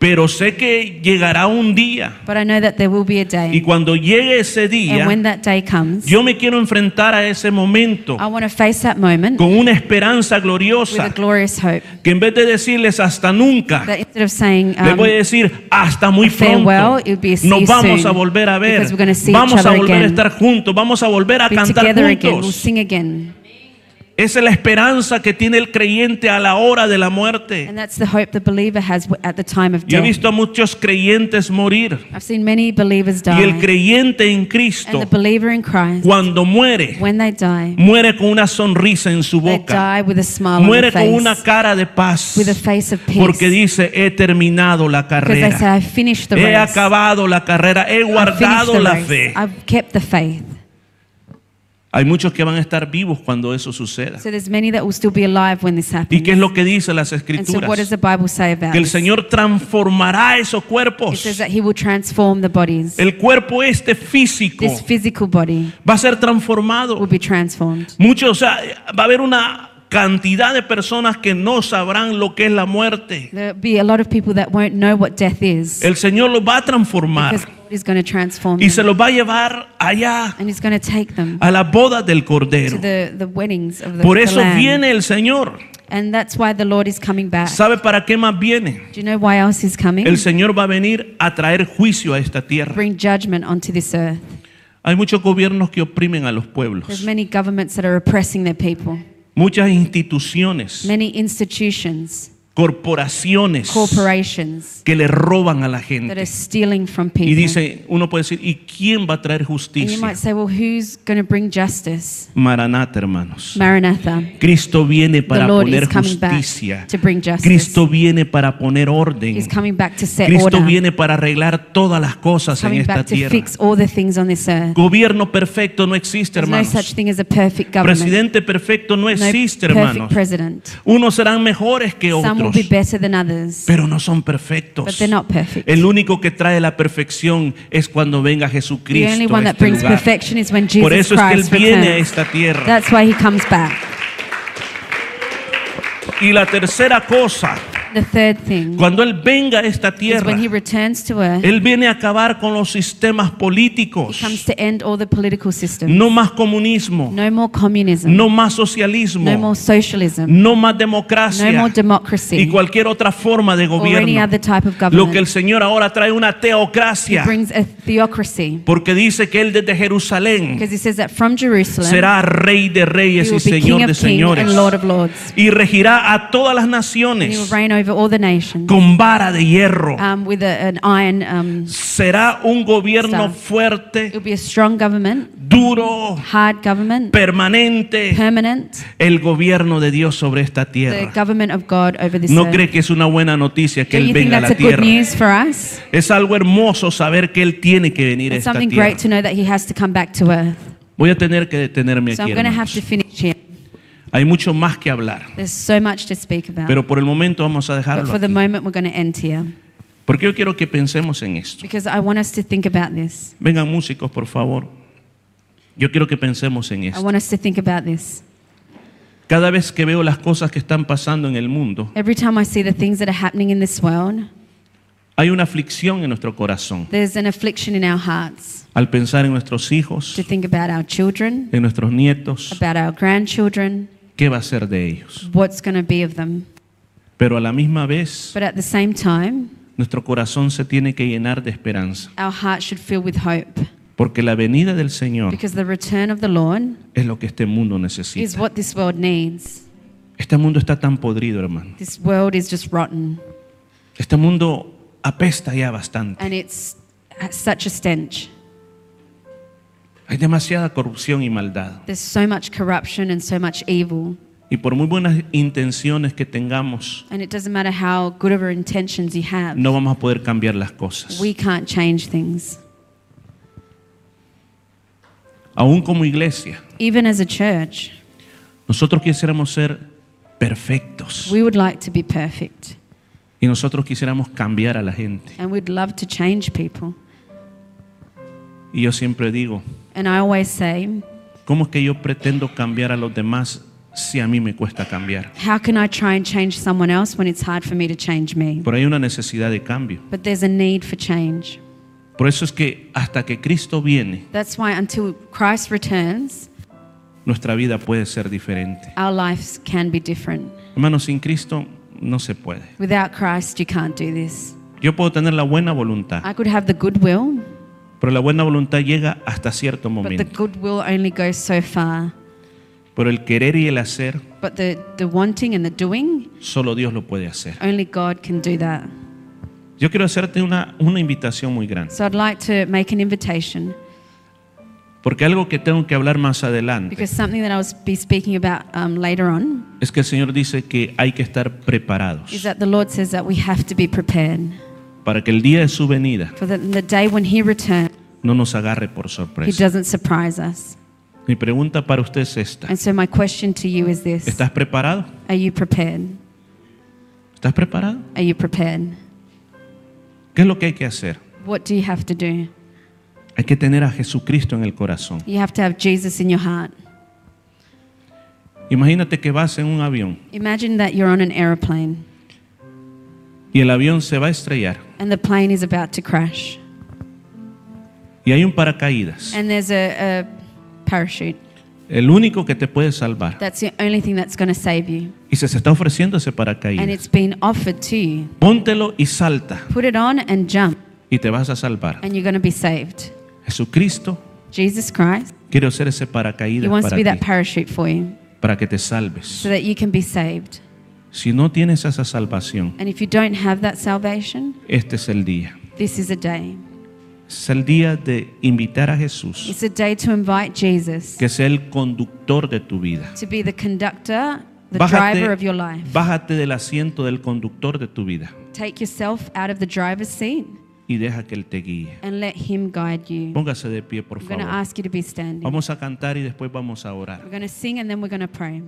Speaker 2: Pero sé que llegará un día.
Speaker 1: But I know that there will be a
Speaker 2: Y
Speaker 1: day.
Speaker 2: cuando llegue ese
Speaker 1: And
Speaker 2: día,
Speaker 1: when that day comes,
Speaker 2: yo me quiero enfrentar a ese momento
Speaker 1: I want to face that moment
Speaker 2: con una esperanza
Speaker 1: with a
Speaker 2: gloriosa.
Speaker 1: glorious hope.
Speaker 2: Que en vez de decirles hasta nunca,
Speaker 1: That instead of saying,
Speaker 2: les
Speaker 1: um,
Speaker 2: voy a decir hasta muy pronto.
Speaker 1: be a see
Speaker 2: Nos vamos
Speaker 1: soon,
Speaker 2: a volver a ver.
Speaker 1: because we're gonna see
Speaker 2: Vamos
Speaker 1: each
Speaker 2: a volver a estar juntos. Vamos a volver a
Speaker 1: be
Speaker 2: cantar
Speaker 1: again, we'll
Speaker 2: juntos.
Speaker 1: sing again.
Speaker 2: Esa es la esperanza que tiene el creyente a la hora de la muerte. Yo he visto a muchos creyentes morir.
Speaker 1: I've seen many believers
Speaker 2: Y el creyente en Cristo,
Speaker 1: Christ,
Speaker 2: cuando muere,
Speaker 1: when they die,
Speaker 2: muere con una sonrisa en su boca. Muere con una
Speaker 1: face,
Speaker 2: cara de paz.
Speaker 1: with a face of peace.
Speaker 2: Porque dice, he terminado la
Speaker 1: say,
Speaker 2: carrera.
Speaker 1: The
Speaker 2: He acabado la carrera. He guardado
Speaker 1: the
Speaker 2: la fe.
Speaker 1: I've kept the faith.
Speaker 2: Hay muchos que van a estar vivos cuando eso suceda.
Speaker 1: So there's many that will still be alive when this
Speaker 2: ¿Y
Speaker 1: happens.
Speaker 2: qué es lo que dice las
Speaker 1: And so what does
Speaker 2: escrituras?
Speaker 1: the Bible say about
Speaker 2: Que el
Speaker 1: this?
Speaker 2: Señor transformará esos
Speaker 1: It
Speaker 2: cuerpos.
Speaker 1: says that he will transform the bodies.
Speaker 2: El cuerpo este físico
Speaker 1: This physical body
Speaker 2: va a ser
Speaker 1: will
Speaker 2: transformado.
Speaker 1: be transformed.
Speaker 2: Muchos, o sea, va a haber una cantidad de personas que no sabrán lo que es la muerte.
Speaker 1: Be a lot of people that won't know what death is.
Speaker 2: El Señor los va a transformar
Speaker 1: Because God is going to transform
Speaker 2: y se los va a llevar allá
Speaker 1: And he's going to take them
Speaker 2: a la boda del
Speaker 1: to
Speaker 2: Cordero.
Speaker 1: the, the weddings of the,
Speaker 2: Por eso viene el Señor.
Speaker 1: And that's why the Lord is coming back.
Speaker 2: ¿Sabe para qué más viene?
Speaker 1: Do you know why else he's coming?
Speaker 2: El Señor va a venir a traer juicio a esta tierra.
Speaker 1: Bring judgment onto this earth.
Speaker 2: Hay muchos gobiernos que oprimen a los
Speaker 1: There's
Speaker 2: pueblos.
Speaker 1: many governments that are oppressing their people.
Speaker 2: Muchas instituciones, corporaciones que le roban a la
Speaker 1: that are
Speaker 2: gente. Y dice, uno puede decir, ¿y quién va a traer justicia?
Speaker 1: say, well?
Speaker 2: Maranata, hermanos.
Speaker 1: Maranatha.
Speaker 2: Cristo viene para poner justicia. Cristo viene para poner orden.
Speaker 1: He's coming back to set
Speaker 2: Cristo
Speaker 1: order.
Speaker 2: viene para arreglar todas las cosas en esta tierra. Gobierno perfecto no existe,
Speaker 1: no
Speaker 2: hermanos.
Speaker 1: a perfect.
Speaker 2: Presidente perfecto no
Speaker 1: no
Speaker 2: existe, hermanos.
Speaker 1: president.
Speaker 2: Unos serán mejores que
Speaker 1: will
Speaker 2: otros,
Speaker 1: be better than others,
Speaker 2: pero no son
Speaker 1: but
Speaker 2: perfectos.
Speaker 1: they're not perfect.
Speaker 2: El único que trae la perfección es cuando venga
Speaker 1: The
Speaker 2: Jesucristo
Speaker 1: only
Speaker 2: a
Speaker 1: one that
Speaker 2: este
Speaker 1: brings
Speaker 2: lugar.
Speaker 1: perfection is when
Speaker 2: Por
Speaker 1: Jesus
Speaker 2: eso es que Él viene a esta tierra.
Speaker 1: That's why he comes back.
Speaker 2: Y la tercera cosa,
Speaker 1: The third thing
Speaker 2: cuando Él venga a esta
Speaker 1: is
Speaker 2: tierra,
Speaker 1: when he returns to earth,
Speaker 2: Él viene a acabar con los sistemas
Speaker 1: he
Speaker 2: políticos.
Speaker 1: comes to end all the political systems.
Speaker 2: No más comunismo,
Speaker 1: No more communism.
Speaker 2: no más
Speaker 1: No
Speaker 2: socialismo,
Speaker 1: more socialism.
Speaker 2: no más
Speaker 1: No
Speaker 2: democracia
Speaker 1: more
Speaker 2: y
Speaker 1: democracy.
Speaker 2: cualquier otra forma de
Speaker 1: Or any
Speaker 2: gobierno.
Speaker 1: other type of
Speaker 2: Lo que el
Speaker 1: government.
Speaker 2: Señor ahora trae una
Speaker 1: He
Speaker 2: teocracia,
Speaker 1: brings a theocracy.
Speaker 2: porque dice que Él desde Jerusalén
Speaker 1: Because he says that from Jerusalem,
Speaker 2: será rey de
Speaker 1: he
Speaker 2: reyes y
Speaker 1: will be king
Speaker 2: señor de
Speaker 1: of kings
Speaker 2: señores
Speaker 1: and lord of lords.
Speaker 2: y regirá a todas las
Speaker 1: And he will
Speaker 2: naciones
Speaker 1: reign over all the nations
Speaker 2: con vara de hierro.
Speaker 1: um, with a, an iron. Um,
Speaker 2: Será un gobierno
Speaker 1: Staff.
Speaker 2: fuerte,
Speaker 1: it'll be a strong government,
Speaker 2: duro,
Speaker 1: hard government,
Speaker 2: permanente.
Speaker 1: permanent.
Speaker 2: El gobierno de Dios sobre esta
Speaker 1: The
Speaker 2: tierra.
Speaker 1: government of God over this
Speaker 2: ¿No
Speaker 1: earth.
Speaker 2: cree que es una buena noticia que
Speaker 1: Don't
Speaker 2: Él
Speaker 1: you think
Speaker 2: venga a
Speaker 1: that's
Speaker 2: la
Speaker 1: a good
Speaker 2: tierra?
Speaker 1: news for us?
Speaker 2: Es algo hermoso saber que Él tiene que venir a
Speaker 1: It's
Speaker 2: esta
Speaker 1: something
Speaker 2: tierra.
Speaker 1: great to know that He has to come back to earth.
Speaker 2: Voy a tener que detenerme
Speaker 1: So
Speaker 2: aquí.
Speaker 1: I'm going to have
Speaker 2: hermanos.
Speaker 1: to finish here.
Speaker 2: Hay mucho más que hablar,
Speaker 1: There's so much to speak about.
Speaker 2: pero por el momento vamos a
Speaker 1: But
Speaker 2: dejarlo
Speaker 1: for the moment, we're going to end here
Speaker 2: Porque yo quiero que pensemos en esto.
Speaker 1: because I want us to think about this.
Speaker 2: Vengan músicos, por favor. Yo quiero que pensemos en
Speaker 1: I
Speaker 2: esto.
Speaker 1: want us to think about this.
Speaker 2: Cada vez que veo las cosas que están pasando en el mundo,
Speaker 1: Every time I see the things that are happening in this world,
Speaker 2: hay una aflicción en nuestro corazón.
Speaker 1: there's an affliction in our hearts
Speaker 2: Al pensar en nuestros hijos,
Speaker 1: to think about our children,
Speaker 2: en nuestros nietos,
Speaker 1: about our grandchildren,
Speaker 2: ¿qué va a ser de ellos?
Speaker 1: what's going to be of them.
Speaker 2: Pero a la misma vez,
Speaker 1: But at the same time,
Speaker 2: nuestro corazón se tiene que llenar de esperanza.
Speaker 1: our hearts should fill with hope
Speaker 2: Porque la venida del Señor
Speaker 1: because the return of the Lord
Speaker 2: es lo que este mundo
Speaker 1: is
Speaker 2: necesita.
Speaker 1: what this world needs.
Speaker 2: Este mundo está tan podrido, hermano.
Speaker 1: This world is just rotten
Speaker 2: Este mundo apesta ya bastante.
Speaker 1: and it's such a stench.
Speaker 2: Hay demasiada corrupción y maldad.
Speaker 1: There's so much corruption and so much evil.
Speaker 2: Y por muy buenas intenciones que tengamos,
Speaker 1: And it doesn't matter how good of our intentions you have,
Speaker 2: no vamos a poder cambiar las cosas.
Speaker 1: we can't change things.
Speaker 2: Aún como iglesia,
Speaker 1: Even as a church,
Speaker 2: nosotros quisiéramos ser perfectos.
Speaker 1: we would like to be perfect
Speaker 2: Y nosotros quisiéramos cambiar a la gente.
Speaker 1: and we'd love to change people.
Speaker 2: Y yo siempre digo,
Speaker 1: And I always say,
Speaker 2: ¿cómo es que yo pretendo cambiar a los demás si a mí me cuesta cambiar?
Speaker 1: how can I try and change someone else when it's hard for me to change me?
Speaker 2: Ahí hay una necesidad de cambio.
Speaker 1: But there's a need for change.
Speaker 2: Por eso es que hasta que Cristo viene,
Speaker 1: That's why until Christ returns,
Speaker 2: nuestra vida puede ser diferente.
Speaker 1: our lives can be different.
Speaker 2: Hermanos, sin Cristo no se puede.
Speaker 1: Without Christ, you can't do this.
Speaker 2: Yo puedo tener la buena voluntad,
Speaker 1: I could have the goodwill,
Speaker 2: pero la buena voluntad llega hasta cierto
Speaker 1: but the
Speaker 2: momento.
Speaker 1: goodwill only goes so far.
Speaker 2: Pero el querer y el hacer,
Speaker 1: But the, the wanting and the doing,
Speaker 2: solo Dios lo puede hacer.
Speaker 1: only God can do that.
Speaker 2: Yo quiero hacerte una, una invitación muy grande,
Speaker 1: So I'd like to make an invitation
Speaker 2: porque algo que tengo que hablar más adelante
Speaker 1: because something that I'll be speaking about um, later on
Speaker 2: es que el Señor dice que hay que estar
Speaker 1: is
Speaker 2: preparados
Speaker 1: that the Lord says that we have to be prepared
Speaker 2: para que el día de su venida
Speaker 1: for the, the day when He returns,
Speaker 2: no nos agarre por
Speaker 1: He
Speaker 2: sorpresa.
Speaker 1: doesn't surprise us.
Speaker 2: Mi pregunta para usted es esta.
Speaker 1: And so my question to you is this
Speaker 2: ¿Estás preparado?
Speaker 1: Are you prepared?
Speaker 2: ¿Estás preparado?
Speaker 1: Are you prepared?
Speaker 2: ¿Qué es lo que hay que hacer?
Speaker 1: What do you have to do?
Speaker 2: Hay que tener a Jesucristo en el corazón.
Speaker 1: You have to have Jesus in your heart.
Speaker 2: Imagínate que vas en un avión
Speaker 1: Imagine that you're on an aeroplane
Speaker 2: y el avión se va a estrellar
Speaker 1: and the plane is about to crash,
Speaker 2: y hay un paracaídas.
Speaker 1: and there's a, a parachute.
Speaker 2: El único que te puede salvar.
Speaker 1: That's the only thing that's going to save you.
Speaker 2: Y se, se está ofreciendo ese
Speaker 1: And
Speaker 2: paracaídas.
Speaker 1: it's been offered to you.
Speaker 2: Póntelo y salta
Speaker 1: Put it on and jump,
Speaker 2: y te vas a salvar.
Speaker 1: and you're going to be saved.
Speaker 2: Jesucristo
Speaker 1: Jesus Christ,
Speaker 2: quiere ser ese
Speaker 1: He
Speaker 2: paracaídas
Speaker 1: wants to be that
Speaker 2: ti,
Speaker 1: parachute for you
Speaker 2: para que te salves.
Speaker 1: so that you can be saved.
Speaker 2: Si no tienes esa salvación,
Speaker 1: And if you don't have that salvation,
Speaker 2: este es el día.
Speaker 1: this is a day.
Speaker 2: Es el día de invitar a Jesús,
Speaker 1: It's a day to invite Jesus
Speaker 2: que sea el conductor de tu vida.
Speaker 1: to be the conductor, the driver of your life.
Speaker 2: bájate del asiento del conductor de tu vida
Speaker 1: Take yourself out of the driver's seat
Speaker 2: y deja que Él te guíe.
Speaker 1: and let Him guide you.
Speaker 2: Póngase de pie, por
Speaker 1: I'm going to
Speaker 2: favor.
Speaker 1: ask you to be standing.
Speaker 2: Vamos a cantar y después vamos a orar.
Speaker 1: We're going to sing and then we're going to pray.